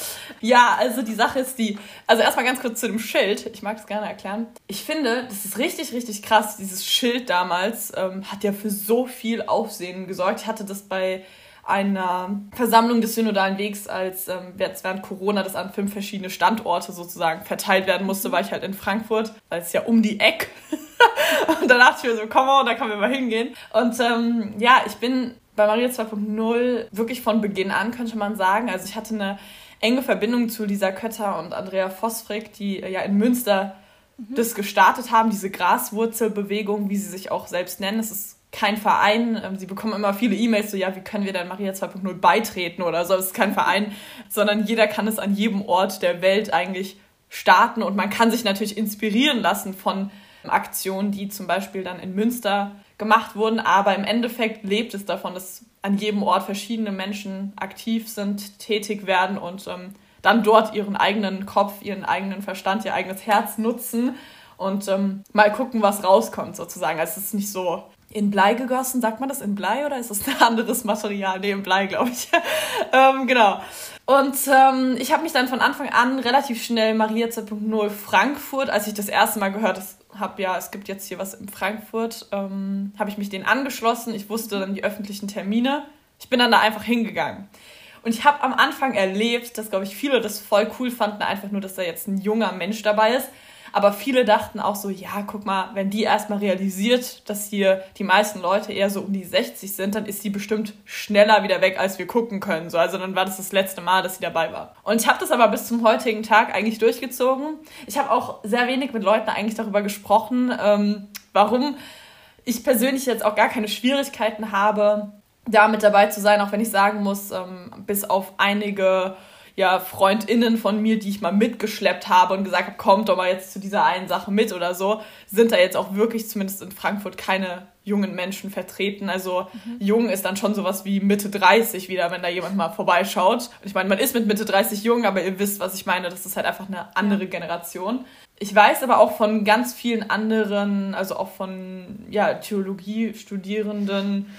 Ja, also die Sache ist die, also erstmal ganz kurz zu dem Schild. Ich mag das gerne erklären. Ich finde, das ist richtig, richtig krass. Dieses Schild damals ähm, hat ja für so viel Aufsehen gesorgt. Ich hatte das bei einer Versammlung des Synodalen Wegs, als ähm, während Corona das an fünf verschiedene Standorte sozusagen verteilt werden musste, war ich halt in Frankfurt, weil es ja um die Eck. [LAUGHS] und da dachte ich mir so, komm on, da können wir mal hingehen. Und ähm, ja, ich bin bei Maria 2.0 wirklich von Beginn an, könnte man sagen. Also ich hatte eine enge Verbindung zu Lisa Kötter und Andrea Vosfrick, die äh, ja in Münster mhm. das gestartet haben, diese Graswurzelbewegung, wie sie sich auch selbst nennen. Es ist kein Verein. Ähm, sie bekommen immer viele E-Mails, so ja, wie können wir denn Maria 2.0 beitreten oder so. Es ist kein Verein, sondern jeder kann es an jedem Ort der Welt eigentlich starten und man kann sich natürlich inspirieren lassen von Aktionen, die zum Beispiel dann in Münster gemacht wurden, aber im Endeffekt lebt es davon, dass an jedem Ort verschiedene Menschen aktiv sind, tätig werden und ähm, dann dort ihren eigenen Kopf, ihren eigenen Verstand, ihr eigenes Herz nutzen und ähm, mal gucken, was rauskommt sozusagen. Also es ist nicht so in Blei gegossen. Sagt man das in Blei oder ist das ein anderes Material? Nee, in Blei, glaube ich. [LAUGHS] ähm, genau. Und ähm, ich habe mich dann von Anfang an relativ schnell Maria 2.0 Frankfurt, als ich das erste Mal gehört habe, ja, es gibt jetzt hier was in Frankfurt, ähm, habe ich mich denen angeschlossen. Ich wusste dann die öffentlichen Termine. Ich bin dann da einfach hingegangen. Und ich habe am Anfang erlebt, dass, glaube ich, viele das voll cool fanden, einfach nur, dass da jetzt ein junger Mensch dabei ist. Aber viele dachten auch so, ja, guck mal, wenn die erstmal realisiert, dass hier die meisten Leute eher so um die 60 sind, dann ist sie bestimmt schneller wieder weg, als wir gucken können. So, also dann war das das letzte Mal, dass sie dabei war. Und ich habe das aber bis zum heutigen Tag eigentlich durchgezogen. Ich habe auch sehr wenig mit Leuten eigentlich darüber gesprochen, ähm, warum ich persönlich jetzt auch gar keine Schwierigkeiten habe, da mit dabei zu sein, auch wenn ich sagen muss, ähm, bis auf einige ja, FreundInnen von mir, die ich mal mitgeschleppt habe und gesagt habe, kommt doch mal jetzt zu dieser einen Sache mit oder so, sind da jetzt auch wirklich, zumindest in Frankfurt, keine jungen Menschen vertreten. Also mhm. jung ist dann schon sowas wie Mitte 30 wieder, wenn da jemand mal vorbeischaut. Und ich meine, man ist mit Mitte 30 jung, aber ihr wisst, was ich meine. Das ist halt einfach eine andere Generation. Ich weiß aber auch von ganz vielen anderen, also auch von ja, Theologie-Studierenden,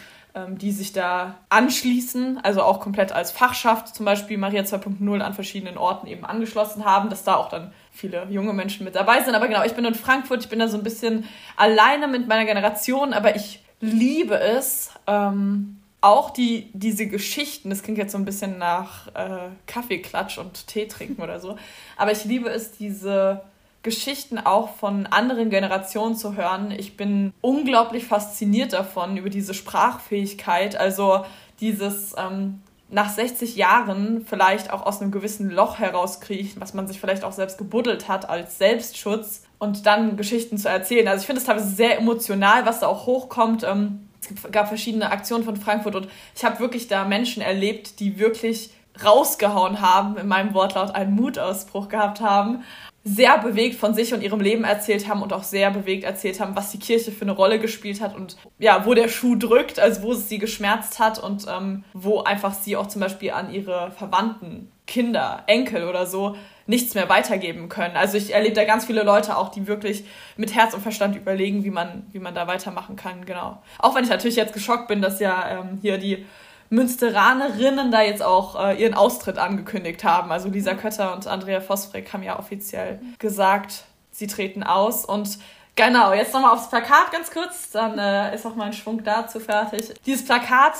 die sich da anschließen, also auch komplett als Fachschaft zum Beispiel Maria 2.0 an verschiedenen Orten eben angeschlossen haben, dass da auch dann viele junge Menschen mit dabei sind. Aber genau, ich bin in Frankfurt, ich bin da so ein bisschen alleine mit meiner Generation, aber ich liebe es, ähm, auch die, diese Geschichten, das klingt jetzt so ein bisschen nach äh, Kaffeeklatsch und Tee trinken oder so, aber ich liebe es, diese Geschichten auch von anderen Generationen zu hören. Ich bin unglaublich fasziniert davon, über diese Sprachfähigkeit, also dieses ähm, nach 60 Jahren vielleicht auch aus einem gewissen Loch herauskriechen, was man sich vielleicht auch selbst gebuddelt hat als Selbstschutz und dann Geschichten zu erzählen. Also ich finde es teilweise sehr emotional, was da auch hochkommt. Ähm, es gab verschiedene Aktionen von Frankfurt und ich habe wirklich da Menschen erlebt, die wirklich rausgehauen haben, in meinem Wortlaut einen Mutausbruch gehabt haben sehr bewegt von sich und ihrem Leben erzählt haben und auch sehr bewegt erzählt haben, was die Kirche für eine Rolle gespielt hat und ja, wo der Schuh drückt, also wo es sie geschmerzt hat und ähm, wo einfach sie auch zum Beispiel an ihre Verwandten, Kinder, Enkel oder so nichts mehr weitergeben können. Also ich erlebe da ganz viele Leute auch, die wirklich mit Herz und Verstand überlegen, wie man, wie man da weitermachen kann, genau. Auch wenn ich natürlich jetzt geschockt bin, dass ja ähm, hier die Münsteranerinnen da jetzt auch äh, ihren Austritt angekündigt haben. Also Lisa Kötter und Andrea Vosfrick haben ja offiziell gesagt, sie treten aus. Und genau, jetzt nochmal aufs Plakat ganz kurz, dann äh, ist auch mein Schwung dazu fertig. Dieses Plakat,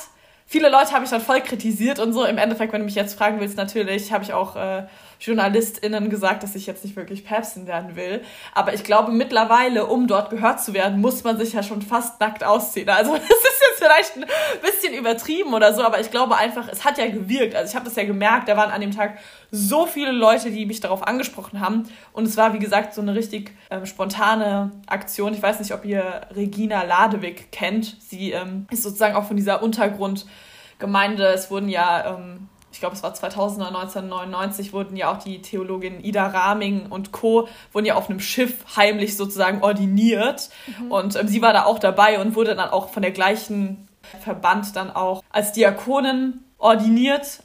viele Leute habe ich dann voll kritisiert und so. Im Endeffekt, wenn du mich jetzt fragen willst, natürlich habe ich auch äh, JournalistInnen gesagt, dass ich jetzt nicht wirklich Päpstin werden will. Aber ich glaube, mittlerweile, um dort gehört zu werden, muss man sich ja schon fast nackt ausziehen. Also, [LAUGHS] das ist jetzt vielleicht ein bisschen übertrieben oder so, aber ich glaube einfach, es hat ja gewirkt. Also, ich habe das ja gemerkt, da waren an dem Tag so viele Leute, die mich darauf angesprochen haben. Und es war, wie gesagt, so eine richtig ähm, spontane Aktion. Ich weiß nicht, ob ihr Regina Ladewig kennt. Sie ähm, ist sozusagen auch von dieser Untergrundgemeinde. Es wurden ja ähm, ich glaube, es war 2000 oder 1999, wurden ja auch die Theologin Ida Raming und Co. wurden ja auf einem Schiff heimlich sozusagen ordiniert. Mhm. Und ähm, sie war da auch dabei und wurde dann auch von der gleichen Verband dann auch als Diakonin ordiniert.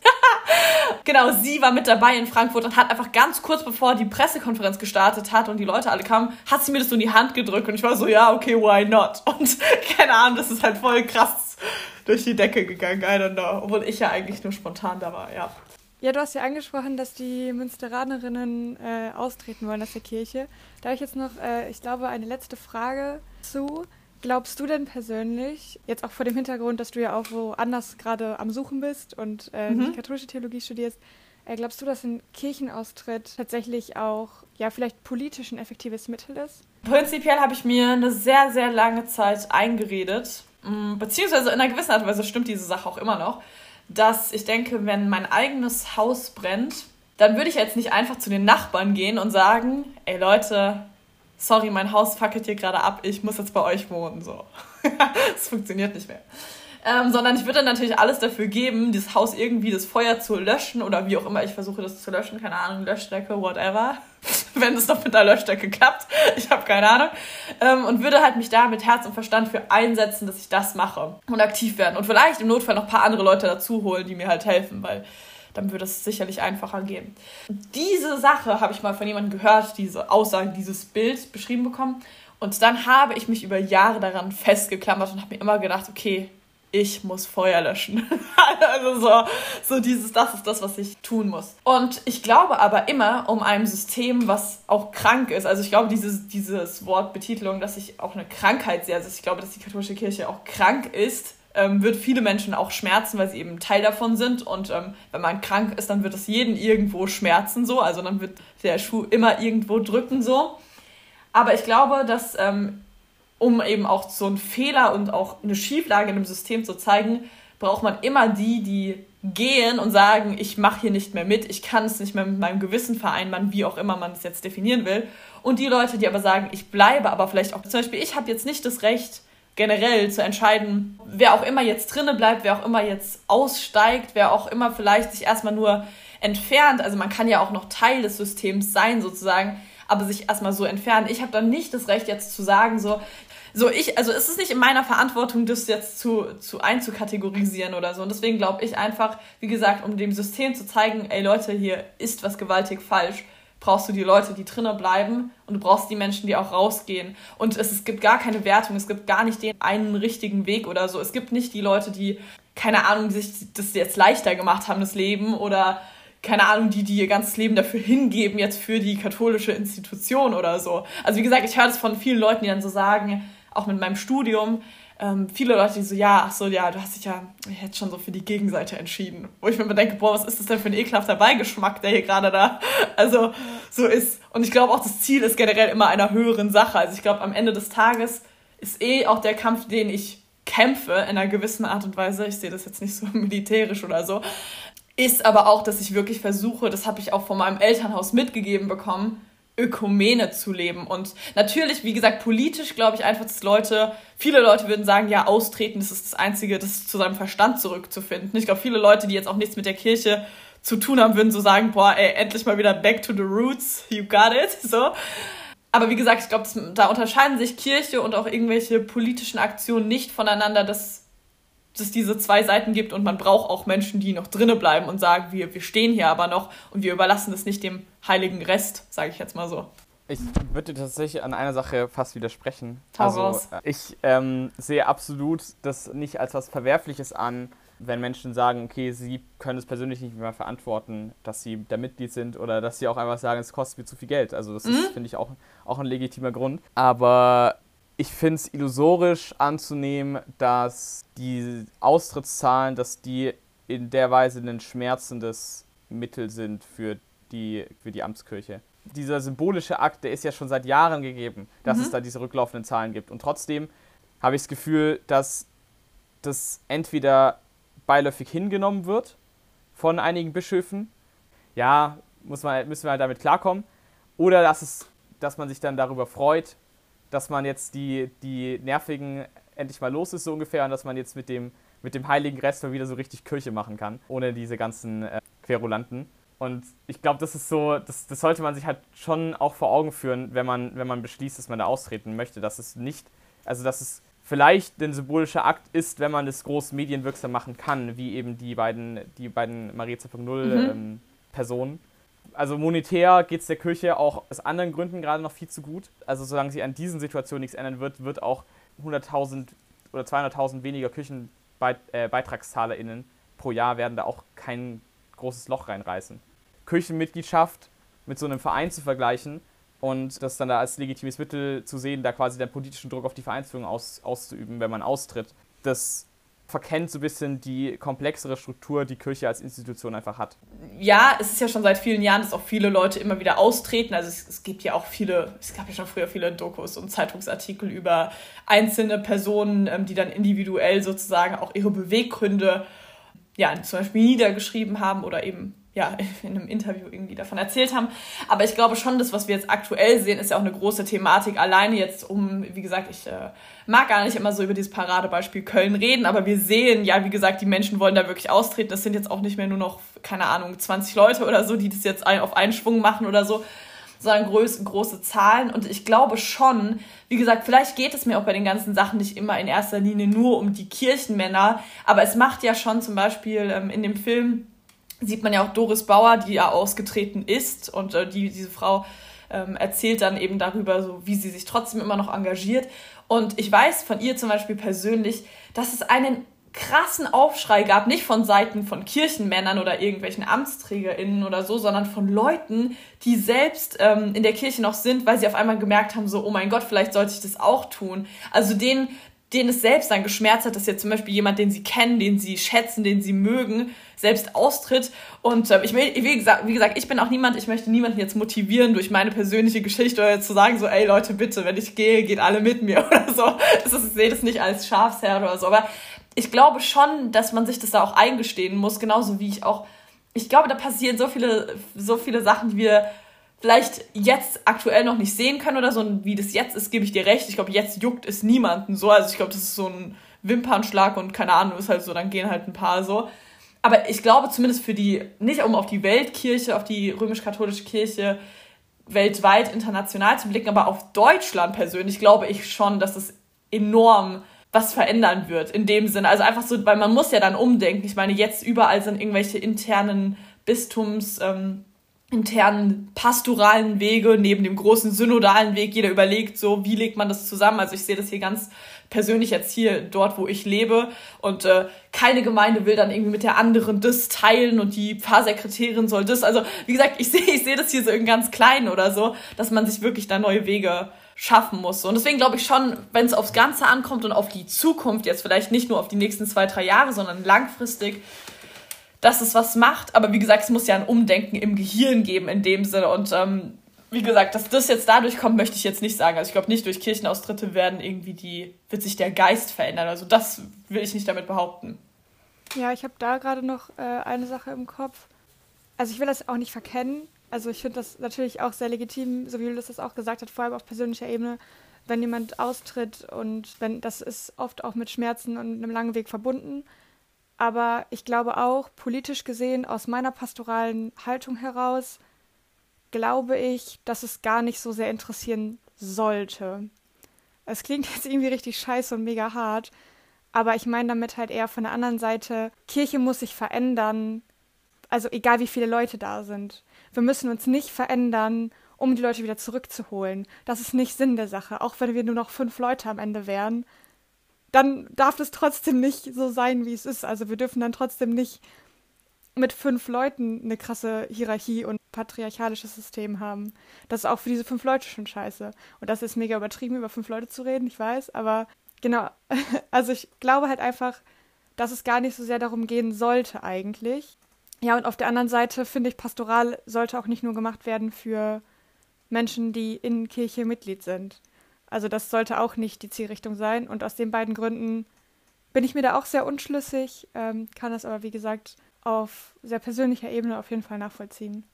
[LAUGHS] genau, sie war mit dabei in Frankfurt und hat einfach ganz kurz bevor die Pressekonferenz gestartet hat und die Leute alle kamen, hat sie mir das so in die Hand gedrückt und ich war so, ja, okay, why not? [LAUGHS] Und keine Ahnung, das ist halt voll krass durch die Decke gegangen, I don't know. Obwohl ich ja eigentlich nur spontan da war, ja. Ja, du hast ja angesprochen, dass die Münsteranerinnen äh, austreten wollen aus der Kirche. Da habe ich jetzt noch, äh, ich glaube, eine letzte Frage zu. Glaubst du denn persönlich, jetzt auch vor dem Hintergrund, dass du ja auch woanders gerade am Suchen bist und äh, mhm. katholische Theologie studierst, äh, glaubst du, dass ein Kirchenaustritt tatsächlich auch, ja, vielleicht politisch ein effektives Mittel ist? Prinzipiell habe ich mir eine sehr, sehr lange Zeit eingeredet, mm, beziehungsweise in einer gewissen Art und Weise stimmt diese Sache auch immer noch, dass ich denke, wenn mein eigenes Haus brennt, dann würde ich jetzt nicht einfach zu den Nachbarn gehen und sagen, ey Leute, sorry, mein Haus fackelt hier gerade ab, ich muss jetzt bei euch wohnen. So. [LAUGHS] das funktioniert nicht mehr. Ähm, sondern ich würde natürlich alles dafür geben, dieses Haus irgendwie das Feuer zu löschen oder wie auch immer ich versuche das zu löschen, keine Ahnung, Löschstrecke, whatever. [LAUGHS] Wenn es noch mit der Löschstrecke klappt, [LAUGHS] ich habe keine Ahnung. Ähm, und würde halt mich da mit Herz und Verstand für einsetzen, dass ich das mache und aktiv werden. Und vielleicht im Notfall noch ein paar andere Leute dazu holen, die mir halt helfen, weil dann würde es sicherlich einfacher gehen. Diese Sache habe ich mal von jemandem gehört, diese Aussage, dieses Bild beschrieben bekommen. Und dann habe ich mich über Jahre daran festgeklammert und habe mir immer gedacht, okay, ich muss Feuer löschen. [LAUGHS] also so, so dieses, das ist das, was ich tun muss. Und ich glaube aber immer um ein System, was auch krank ist. Also ich glaube, dieses, dieses Wort Betitelung, dass ich auch eine Krankheit sehe. Also ich glaube, dass die katholische Kirche auch krank ist ähm, wird viele Menschen auch schmerzen, weil sie eben Teil davon sind. Und ähm, wenn man krank ist, dann wird es jeden irgendwo schmerzen so. Also dann wird der Schuh immer irgendwo drücken so. Aber ich glaube, dass ähm, um eben auch so einen Fehler und auch eine Schieflage in dem System zu zeigen, braucht man immer die, die gehen und sagen, ich mache hier nicht mehr mit, ich kann es nicht mehr mit meinem Gewissen vereinbaren, wie auch immer man es jetzt definieren will. Und die Leute, die aber sagen, ich bleibe aber vielleicht auch, zum Beispiel, ich habe jetzt nicht das Recht, generell zu entscheiden, wer auch immer jetzt drinne bleibt, wer auch immer jetzt aussteigt, wer auch immer vielleicht sich erstmal nur entfernt. Also man kann ja auch noch Teil des Systems sein sozusagen, aber sich erstmal so entfernen. Ich habe dann nicht das Recht jetzt zu sagen so, so ich, also ist es nicht in meiner Verantwortung, das jetzt zu, zu einzukategorisieren oder so. Und deswegen glaube ich einfach, wie gesagt, um dem System zu zeigen, ey Leute, hier ist was gewaltig falsch brauchst du die Leute, die drinnen bleiben und du brauchst die Menschen, die auch rausgehen. Und es, es gibt gar keine Wertung, es gibt gar nicht den einen richtigen Weg oder so. Es gibt nicht die Leute, die, keine Ahnung, sich das jetzt leichter gemacht haben, das Leben oder keine Ahnung, die, die ihr ganzes Leben dafür hingeben, jetzt für die katholische Institution oder so. Also wie gesagt, ich höre das von vielen Leuten, die dann so sagen, auch mit meinem Studium, ähm, viele Leute, die so, ja, ach so, ja, du hast dich ja jetzt schon so für die Gegenseite entschieden. Wo ich mir immer denke, boah, was ist das denn für ein ekelhafter Beigeschmack, der hier gerade da [LAUGHS] also so ist. Und ich glaube auch, das Ziel ist generell immer einer höheren Sache. Also ich glaube, am Ende des Tages ist eh auch der Kampf, den ich kämpfe, in einer gewissen Art und Weise, ich sehe das jetzt nicht so [LAUGHS] militärisch oder so, ist aber auch, dass ich wirklich versuche, das habe ich auch von meinem Elternhaus mitgegeben bekommen, Ökumene zu leben. Und natürlich, wie gesagt, politisch glaube ich einfach, dass Leute, viele Leute würden sagen, ja, austreten, das ist das Einzige, das zu seinem Verstand zurückzufinden. Ich glaube, viele Leute, die jetzt auch nichts mit der Kirche zu tun haben, würden so sagen, boah, ey, endlich mal wieder back to the roots, you got it, [LAUGHS] so. Aber wie gesagt, ich glaube, da unterscheiden sich Kirche und auch irgendwelche politischen Aktionen nicht voneinander, dass es diese zwei Seiten gibt und man braucht auch Menschen, die noch drinnen bleiben und sagen, wir, wir stehen hier aber noch und wir überlassen es nicht dem heiligen Rest, sage ich jetzt mal so. Ich würde tatsächlich an einer Sache fast widersprechen. Also. Ich ähm, sehe absolut das nicht als was Verwerfliches an, wenn Menschen sagen, okay, sie können es persönlich nicht mehr verantworten, dass sie da Mitglied sind oder dass sie auch einfach sagen, es kostet mir zu viel Geld. Also das mhm. ist, finde ich, auch, auch ein legitimer Grund. Aber ich finde es illusorisch anzunehmen, dass die Austrittszahlen, dass die in der Weise ein schmerzendes Mittel sind für die, für die Amtskirche. Dieser symbolische Akt, der ist ja schon seit Jahren gegeben, dass mhm. es da diese rücklaufenden Zahlen gibt. Und trotzdem habe ich das Gefühl, dass das entweder beiläufig hingenommen wird von einigen Bischöfen, ja, muss man, müssen wir halt damit klarkommen, oder dass, es, dass man sich dann darüber freut, dass man jetzt die, die nervigen endlich mal los ist, so ungefähr, und dass man jetzt mit dem, mit dem heiligen Rest mal wieder so richtig Kirche machen kann, ohne diese ganzen äh, Querulanten. Und ich glaube, das ist so, das, das sollte man sich halt schon auch vor Augen führen, wenn man, wenn man beschließt, dass man da austreten möchte, dass es nicht, also dass es vielleicht ein symbolischer Akt ist, wenn man das groß medienwirksam machen kann, wie eben die beiden, die beiden Maria 2.0 mhm. ähm, Personen. Also monetär geht es der Kirche auch aus anderen Gründen gerade noch viel zu gut. Also solange sie an diesen Situationen nichts ändern wird, wird auch 100.000 oder 200.000 weniger KirchenbeitragszahlerInnen pro Jahr werden da auch kein großes Loch reinreißen. Kirchenmitgliedschaft mit so einem Verein zu vergleichen und das dann da als legitimes Mittel zu sehen, da quasi den politischen Druck auf die Vereinsführung aus, auszuüben, wenn man austritt, das verkennt so ein bisschen die komplexere Struktur, die Kirche als Institution einfach hat. Ja, es ist ja schon seit vielen Jahren, dass auch viele Leute immer wieder austreten. Also es, es gibt ja auch viele, es gab ja schon früher viele Dokus und Zeitungsartikel über einzelne Personen, ähm, die dann individuell sozusagen auch ihre Beweggründe ja, zum Beispiel niedergeschrieben haben oder eben ja, [LAUGHS] in einem Interview irgendwie davon erzählt haben. Aber ich glaube schon, das, was wir jetzt aktuell sehen, ist ja auch eine große Thematik. Alleine jetzt um, wie gesagt, ich äh, mag gar nicht immer so über dieses Paradebeispiel Köln reden, aber wir sehen ja, wie gesagt, die Menschen wollen da wirklich austreten. Das sind jetzt auch nicht mehr nur noch, keine Ahnung, 20 Leute oder so, die das jetzt auf einen Schwung machen oder so, sondern groß, große Zahlen. Und ich glaube schon, wie gesagt, vielleicht geht es mir auch bei den ganzen Sachen nicht immer in erster Linie nur um die Kirchenmänner, aber es macht ja schon zum Beispiel ähm, in dem Film sieht man ja auch Doris Bauer, die ja ausgetreten ist und äh, die, diese Frau ähm, erzählt dann eben darüber, so wie sie sich trotzdem immer noch engagiert. Und ich weiß von ihr zum Beispiel persönlich, dass es einen krassen Aufschrei gab, nicht von Seiten von Kirchenmännern oder irgendwelchen AmtsträgerInnen oder so, sondern von Leuten, die selbst ähm, in der Kirche noch sind, weil sie auf einmal gemerkt haben, so, oh mein Gott, vielleicht sollte ich das auch tun. Also denen, denen es selbst dann geschmerzt hat, dass jetzt zum Beispiel jemand, den sie kennen, den sie schätzen, den sie mögen, selbst austritt. Und äh, ich will, wie gesagt, wie gesagt, ich bin auch niemand, ich möchte niemanden jetzt motivieren durch meine persönliche Geschichte oder zu sagen, so, ey Leute, bitte, wenn ich gehe, geht alle mit mir [LAUGHS] oder so. Das ist, ich sehe das nicht als Schafsherr oder so. Aber ich glaube schon, dass man sich das da auch eingestehen muss, genauso wie ich auch, ich glaube, da passieren so viele, so viele Sachen, die wir vielleicht jetzt aktuell noch nicht sehen können oder so, und wie das jetzt ist, gebe ich dir recht. Ich glaube, jetzt juckt es niemanden so. Also ich glaube, das ist so ein Wimpernschlag und keine Ahnung, ist halt so, dann gehen halt ein paar so aber ich glaube zumindest für die, nicht um auf die Weltkirche, auf die römisch-katholische Kirche weltweit, international zu blicken, aber auf Deutschland persönlich glaube ich schon, dass es enorm was verändern wird in dem Sinne. Also einfach so, weil man muss ja dann umdenken. Ich meine, jetzt überall sind irgendwelche internen Bistums, ähm, internen pastoralen Wege neben dem großen synodalen Weg. Jeder überlegt so, wie legt man das zusammen. Also ich sehe das hier ganz persönlich jetzt hier dort, wo ich lebe. Und äh, keine Gemeinde will dann irgendwie mit der anderen das teilen und die Pfarrsekretärin soll das. Also wie gesagt, ich [LAUGHS] sehe ich sehe das hier so in ganz klein oder so, dass man sich wirklich da neue Wege schaffen muss. Und deswegen glaube ich schon, wenn es aufs Ganze ankommt und auf die Zukunft, jetzt vielleicht nicht nur auf die nächsten zwei, drei Jahre, sondern langfristig, dass es was macht. Aber wie gesagt, es muss ja ein Umdenken im Gehirn geben in dem Sinne. Und ähm, wie gesagt, dass das jetzt dadurch kommt, möchte ich jetzt nicht sagen. Also ich glaube nicht durch Kirchenaustritte werden irgendwie die, wird sich der Geist verändern. Also das will ich nicht damit behaupten. Ja, ich habe da gerade noch äh, eine Sache im Kopf. Also ich will das auch nicht verkennen. Also ich finde das natürlich auch sehr legitim, so wie Julius das auch gesagt hat, vor allem auf persönlicher Ebene, wenn jemand austritt und wenn das ist oft auch mit Schmerzen und einem langen Weg verbunden. Aber ich glaube auch, politisch gesehen, aus meiner pastoralen Haltung heraus, glaube ich, dass es gar nicht so sehr interessieren sollte. Es klingt [LAUGHS] jetzt irgendwie richtig scheiße und mega hart, aber ich meine damit halt eher von der anderen Seite, Kirche muss sich verändern, also egal wie viele Leute da sind. Wir müssen uns nicht verändern, um die Leute wieder zurückzuholen. Das ist nicht Sinn der Sache. Auch wenn wir nur noch fünf Leute am Ende wären, dann darf es trotzdem nicht so sein, wie es ist. Also wir dürfen dann trotzdem nicht mit fünf Leuten eine krasse Hierarchie und patriarchalisches System haben. Das ist auch für diese fünf Leute schon scheiße. Und das ist mega übertrieben, über fünf Leute zu reden, ich weiß, aber genau. [LAUGHS] Also ich glaube halt einfach, dass es gar nicht so sehr darum gehen sollte eigentlich. Ja, und auf der anderen Seite finde ich, Pastoral sollte auch nicht nur gemacht werden für Menschen, die in Kirche Mitglied sind. Also das sollte auch nicht die Zielrichtung sein. Und aus den beiden Gründen bin ich mir da auch sehr unschlüssig, ähm, kann das aber, wie gesagt, auf sehr persönlicher Ebene auf jeden Fall nachvollziehen,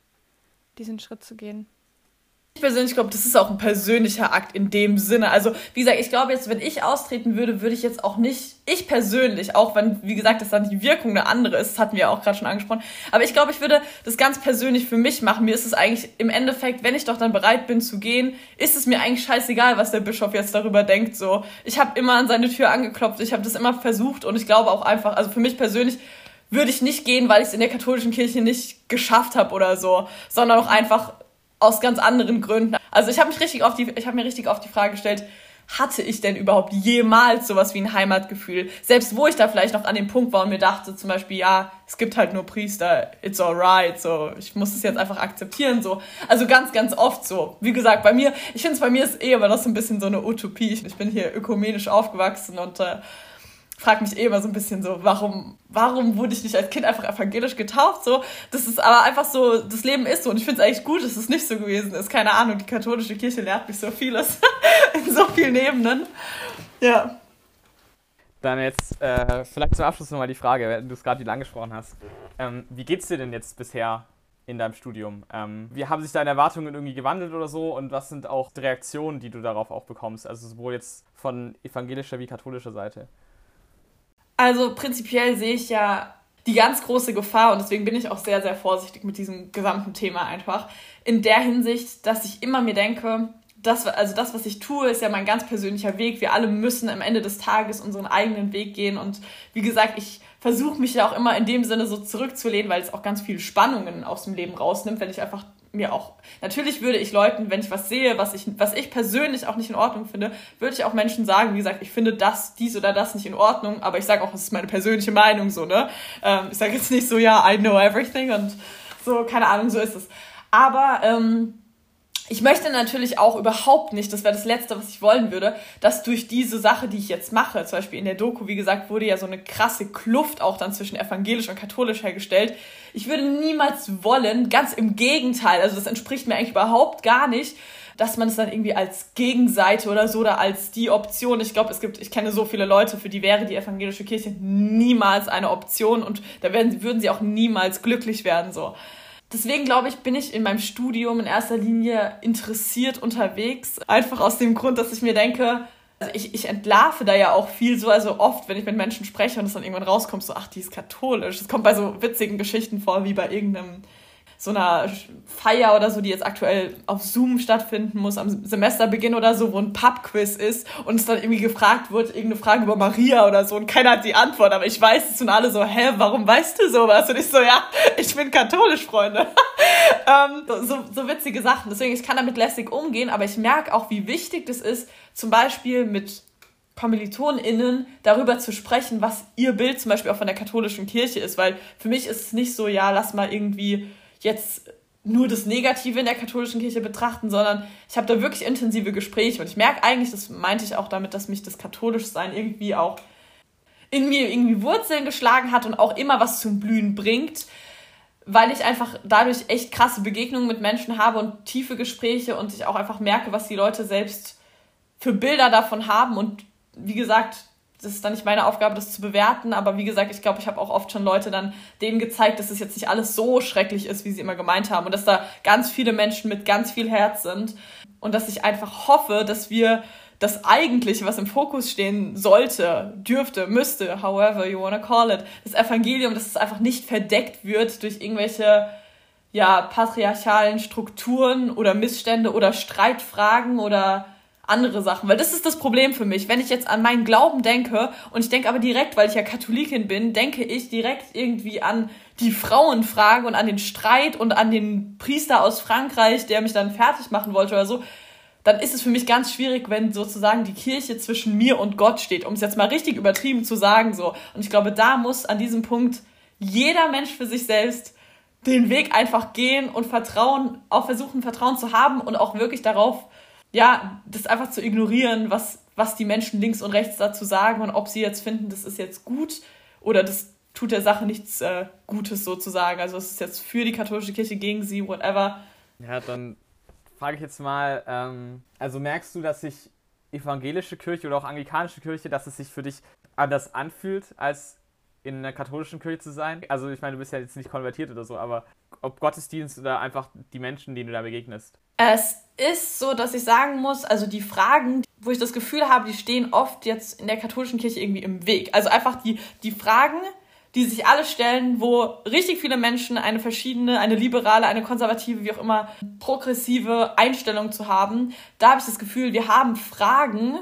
diesen Schritt zu gehen. Ich persönlich glaube, das ist auch ein persönlicher Akt in dem Sinne. Also, wie gesagt, ich glaube jetzt, wenn ich austreten würde, würde ich jetzt auch nicht, ich persönlich, auch wenn, wie gesagt, das dann die Wirkung eine andere ist, das hatten wir auch gerade schon angesprochen, aber ich glaube, ich würde das ganz persönlich für mich machen. Mir ist es eigentlich im Endeffekt, wenn ich doch dann bereit bin zu gehen, ist es mir eigentlich scheißegal, was der Bischof jetzt darüber denkt. So, ich habe immer an seine Tür angeklopft, ich habe das immer versucht und ich glaube auch einfach, also für mich persönlich würde ich nicht gehen, weil ich es in der katholischen Kirche nicht geschafft habe oder so, sondern auch einfach aus ganz anderen Gründen. Also ich habe mich richtig auf die, ich habe mir richtig auf die Frage gestellt, hatte ich denn überhaupt jemals sowas wie ein Heimatgefühl? Selbst wo ich da vielleicht noch an dem Punkt war und mir dachte zum Beispiel, ja, es gibt halt nur Priester, it's alright, so, ich muss es jetzt einfach akzeptieren, so. Also ganz, ganz oft so. Wie gesagt, bei mir, ich finde es bei mir ist eh aber das ein bisschen so eine Utopie. Ich bin hier ökumenisch aufgewachsen und äh, frage mich eh immer so ein bisschen so, warum, warum wurde ich nicht als Kind einfach evangelisch getauft? So, das ist aber einfach so, das Leben ist so und ich finde es eigentlich gut, dass es nicht so gewesen ist. Keine Ahnung, die katholische Kirche lehrt mich so vieles [LAUGHS] in so vielen Ebenen. Ja. Dann jetzt äh, vielleicht zum Abschluss nochmal die Frage, wenn du es gerade wieder angesprochen hast. Ähm, wie geht's dir denn jetzt bisher in deinem Studium? Ähm, wie haben sich deine Erwartungen irgendwie gewandelt oder so und was sind auch die Reaktionen, die du darauf auch bekommst? Also sowohl jetzt von evangelischer wie katholischer Seite? Also prinzipiell sehe ich ja die ganz große Gefahr und deswegen bin ich auch sehr, sehr vorsichtig mit diesem gesamten Thema einfach. In der Hinsicht, dass ich immer mir denke, das, also das, was ich tue, ist ja mein ganz persönlicher Weg. Wir alle müssen am Ende des Tages unseren eigenen Weg gehen. Und wie gesagt, ich versuche mich ja auch immer in dem Sinne so zurückzulehnen, weil es auch ganz viele Spannungen aus dem Leben rausnimmt, wenn ich einfach mir auch, natürlich würde ich Leuten, wenn ich was sehe, was ich, was ich persönlich auch nicht in Ordnung finde, würde ich auch Menschen sagen, wie gesagt, ich finde das, dies oder das nicht in Ordnung, aber ich sage auch, es ist meine persönliche Meinung so, ne? Ähm, ich sage jetzt nicht so, ja, I know everything und so, keine Ahnung, so ist es. Aber ähm, ich möchte natürlich auch überhaupt nicht, das wäre das Letzte, was ich wollen würde, dass durch diese Sache, die ich jetzt mache, zum Beispiel in der Doku, wie gesagt, wurde ja so eine krasse Kluft auch dann zwischen evangelisch und katholisch hergestellt. Ich würde niemals wollen, ganz im Gegenteil, also das entspricht mir eigentlich überhaupt gar nicht, dass man es dann irgendwie als Gegenseite oder so oder als die Option, ich glaube, es gibt, ich kenne so viele Leute, für die wäre die evangelische Kirche niemals eine Option und da werden, würden sie auch niemals glücklich werden, so. Deswegen glaube ich, bin ich in meinem Studium in erster Linie interessiert unterwegs. Einfach aus dem Grund, dass ich mir denke, also ich, ich entlarve da ja auch viel so, also oft, wenn ich mit Menschen spreche und es dann irgendwann rauskommt, so, ach, die ist katholisch. Es kommt bei so witzigen Geschichten vor, wie bei irgendeinem so einer Feier oder so, die jetzt aktuell auf Zoom stattfinden muss, am Semesterbeginn oder so, wo ein Pubquiz ist und es dann irgendwie gefragt wird, irgendeine Frage über Maria oder so und keiner hat die Antwort, aber ich weiß es und alle so, hä, warum weißt du sowas? Und ich so, ja, ich bin katholisch, Freunde. [LAUGHS] ähm, so, so witzige Sachen. Deswegen, ich kann damit lässig umgehen, aber ich merke auch, wie wichtig das ist, zum Beispiel mit KommilitonInnen darüber zu sprechen, was ihr Bild zum Beispiel auch von der katholischen Kirche ist, weil für mich ist es nicht so, ja, lass mal irgendwie jetzt nur das Negative in der katholischen Kirche betrachten, sondern ich habe da wirklich intensive Gespräche. Und ich merke eigentlich, das meinte ich auch damit, dass mich das Katholischsein irgendwie auch in mir irgendwie Wurzeln geschlagen hat und auch immer was zum Blühen bringt, weil ich einfach dadurch echt krasse Begegnungen mit Menschen habe und tiefe Gespräche und ich auch einfach merke, was die Leute selbst für Bilder davon haben. Und wie gesagt, das ist dann nicht meine Aufgabe, das zu bewerten, aber wie gesagt, ich glaube, ich habe auch oft schon Leute dann denen gezeigt, dass es jetzt nicht alles so schrecklich ist, wie sie immer gemeint haben und dass da ganz viele Menschen mit ganz viel Herz sind und dass ich einfach hoffe, dass wir das Eigentliche, was im Fokus stehen sollte, dürfte, müsste, however you wanna call it, das Evangelium, dass es einfach nicht verdeckt wird durch irgendwelche ja, patriarchalen Strukturen oder Missstände oder Streitfragen oder andere Sachen. Weil das ist das Problem für mich. Wenn ich jetzt an meinen Glauben denke und ich denke aber direkt, weil ich ja Katholikin bin, denke ich direkt irgendwie an die Frauenfrage und an den Streit und an den Priester aus Frankreich, der mich dann fertig machen wollte oder so, dann ist es für mich ganz schwierig, wenn sozusagen die Kirche zwischen mir und Gott steht, um es jetzt mal richtig übertrieben zu sagen so. Und ich glaube, da muss an diesem Punkt jeder Mensch für sich selbst den Weg einfach gehen und Vertrauen, auch versuchen Vertrauen zu haben und auch wirklich darauf ja, das einfach zu ignorieren, was, was die Menschen links und rechts dazu sagen und ob sie jetzt finden, das ist jetzt gut oder das tut der Sache nichts äh, Gutes sozusagen. Also es ist jetzt für die katholische Kirche, gegen sie, whatever. Ja, dann frage ich jetzt mal, ähm, also merkst du, dass sich evangelische Kirche oder auch anglikanische Kirche, dass es sich für dich anders anfühlt, als in einer katholischen Kirche zu sein? Also ich meine, du bist ja jetzt nicht konvertiert oder so, aber ob Gottesdienst oder einfach die Menschen, denen du da begegnest? Es ist so, dass ich sagen muss, also die Fragen, wo ich das Gefühl habe, die stehen oft jetzt in der katholischen Kirche irgendwie im Weg. Also einfach die, die Fragen, die sich alle stellen, wo richtig viele Menschen eine verschiedene, eine liberale, eine konservative, wie auch immer, progressive Einstellung zu haben. Da habe ich das Gefühl, wir haben Fragen,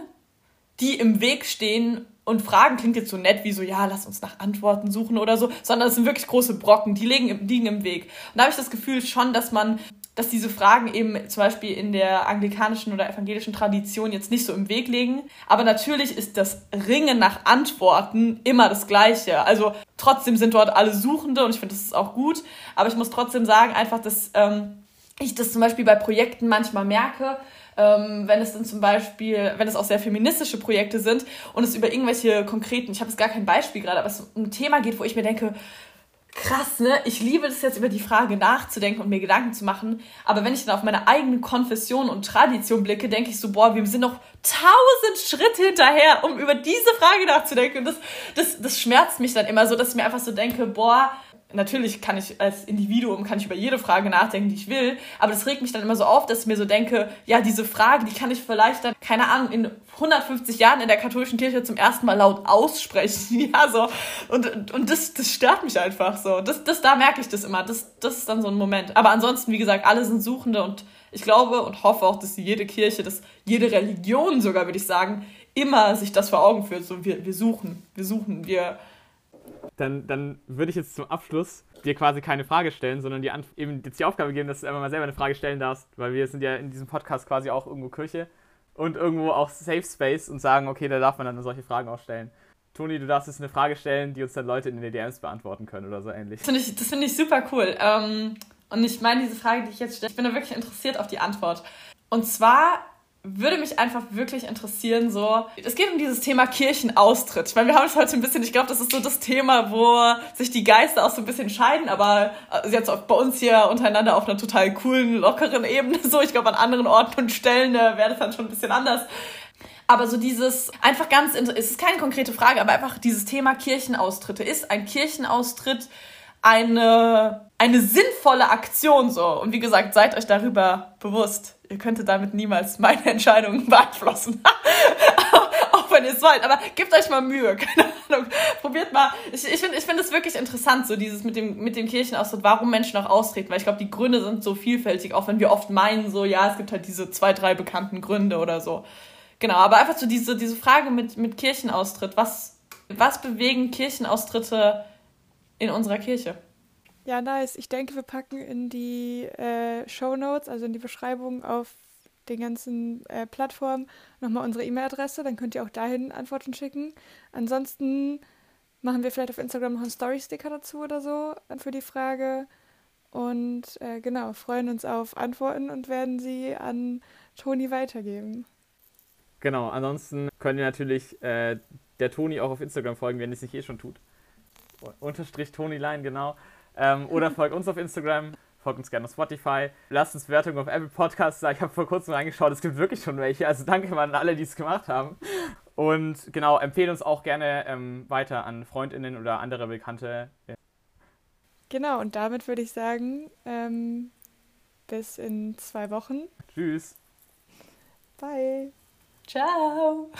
die im Weg stehen. Und Fragen klingt jetzt so nett wie so, ja, lass uns nach Antworten suchen oder so, sondern es sind wirklich große Brocken, die liegen, liegen im Weg. Und da habe ich das Gefühl schon, dass man dass diese Fragen eben zum Beispiel in der anglikanischen oder evangelischen Tradition jetzt nicht so im Weg liegen. Aber natürlich ist das Ringen nach Antworten immer das Gleiche. Also trotzdem sind dort alle Suchende und ich finde, das ist auch gut. Aber ich muss trotzdem sagen, einfach, dass ähm, ich das zum Beispiel bei Projekten manchmal merke, ähm, wenn es dann zum Beispiel, wenn es auch sehr feministische Projekte sind und es über irgendwelche konkreten, ich habe jetzt gar kein Beispiel gerade, aber es um ein Thema geht, wo ich mir denke, krass, ne? Ich liebe es jetzt über die Frage nachzudenken und mir Gedanken zu machen. Aber wenn ich dann auf meine eigene Konfession und Tradition blicke, denke ich so, boah, wir sind noch tausend Schritte hinterher, um über diese Frage nachzudenken. Und das, das, das schmerzt mich dann immer so, dass ich mir einfach so denke, boah, natürlich kann ich als Individuum kann ich über jede Frage nachdenken, die ich will, aber das regt mich dann immer so auf, dass ich mir so denke, ja, diese Frage, die kann ich vielleicht dann, keine Ahnung, in 150 Jahren in der katholischen Kirche zum ersten Mal laut aussprechen. [LAUGHS] Ja, so. Und, und das, das stört mich einfach so. Das, das, da merke ich das immer. Das, das ist dann so ein Moment. Aber ansonsten, wie gesagt, alle sind Suchende und ich glaube und hoffe auch, dass jede Kirche, dass jede Religion sogar, würde ich sagen, immer sich das vor Augen führt. So, wir, wir suchen, wir suchen, wir, dann, dann würde ich jetzt zum Abschluss dir quasi keine Frage stellen, sondern dir eben jetzt die Aufgabe geben, dass du einfach mal selber eine Frage stellen darfst, weil wir sind ja in diesem Podcast quasi auch irgendwo Kirche und irgendwo auch Safe Space und sagen, okay, da darf man dann solche Fragen auch stellen. Toni, du darfst jetzt eine Frage stellen, die uns dann Leute in den DMs beantworten können oder so ähnlich. Das finde ich, find ich super cool. Ähm, und ich meine, diese Frage, die ich jetzt stelle, ich bin da wirklich interessiert auf die Antwort. Und zwar würde mich einfach wirklich interessieren, so, es geht um dieses Thema Kirchenaustritt. Ich meine, wir haben es heute ein bisschen, ich glaube, das ist so das Thema, wo sich die Geister auch so ein bisschen scheiden, aber äh, jetzt auch bei uns hier untereinander auf einer total coolen, lockeren Ebene, so, ich glaube, an anderen Orten und Stellen äh, wäre das dann schon ein bisschen anders. Aber so dieses, einfach ganz, es ist keine konkrete Frage, aber einfach dieses Thema Kirchenaustritte. Ist ein Kirchenaustritt eine, eine sinnvolle Aktion so? Und wie gesagt, seid euch darüber bewusst ihr könntet damit niemals meine [LAUGHS] Entscheidungen beeinflussen. [LAUGHS] auch wenn ihr es wollt. Aber gebt euch mal Mühe, [LAUGHS] keine Ahnung. Probiert mal. Ich, ich finde ich find es wirklich interessant, so dieses mit dem, mit dem Kirchenaustritt, warum Menschen auch austreten. Weil ich glaube, die Gründe sind so vielfältig, auch wenn wir oft meinen, so, ja, es gibt halt diese zwei, drei bekannten Gründe oder so. Genau, aber einfach so diese, diese Frage mit, mit Kirchenaustritt. Was, was bewegen Kirchenaustritte in unserer Kirche? Ja, nice. Ich denke, wir packen in die äh, Show Notes, also in die Beschreibung auf den ganzen äh, Plattformen, nochmal unsere E-Mail-Adresse. Dann könnt ihr auch dahin Antworten schicken. Ansonsten machen wir vielleicht auf Instagram noch einen Story-Sticker dazu oder so äh, für die Frage. Und äh, genau, freuen uns auf Antworten und werden sie an Toni weitergeben. Genau, ansonsten könnt ihr natürlich äh, der Toni auch auf Instagram folgen, wenn es nicht eh schon tut. Unterstrich Toni Line, genau. Ähm, oder [LAUGHS] folgt uns auf Instagram, folgt uns gerne auf Spotify. Lasst uns Wertungen auf Apple Podcasts da. Ich habe vor kurzem reingeschaut, es gibt wirklich schon welche. Also danke mal an alle, die es gemacht haben. Und genau, empfehle uns auch gerne ähm, weiter an FreundInnen oder andere Bekannte. Genau, und damit würde ich sagen, ähm, bis in zwei Wochen. Tschüss. Bye. Ciao.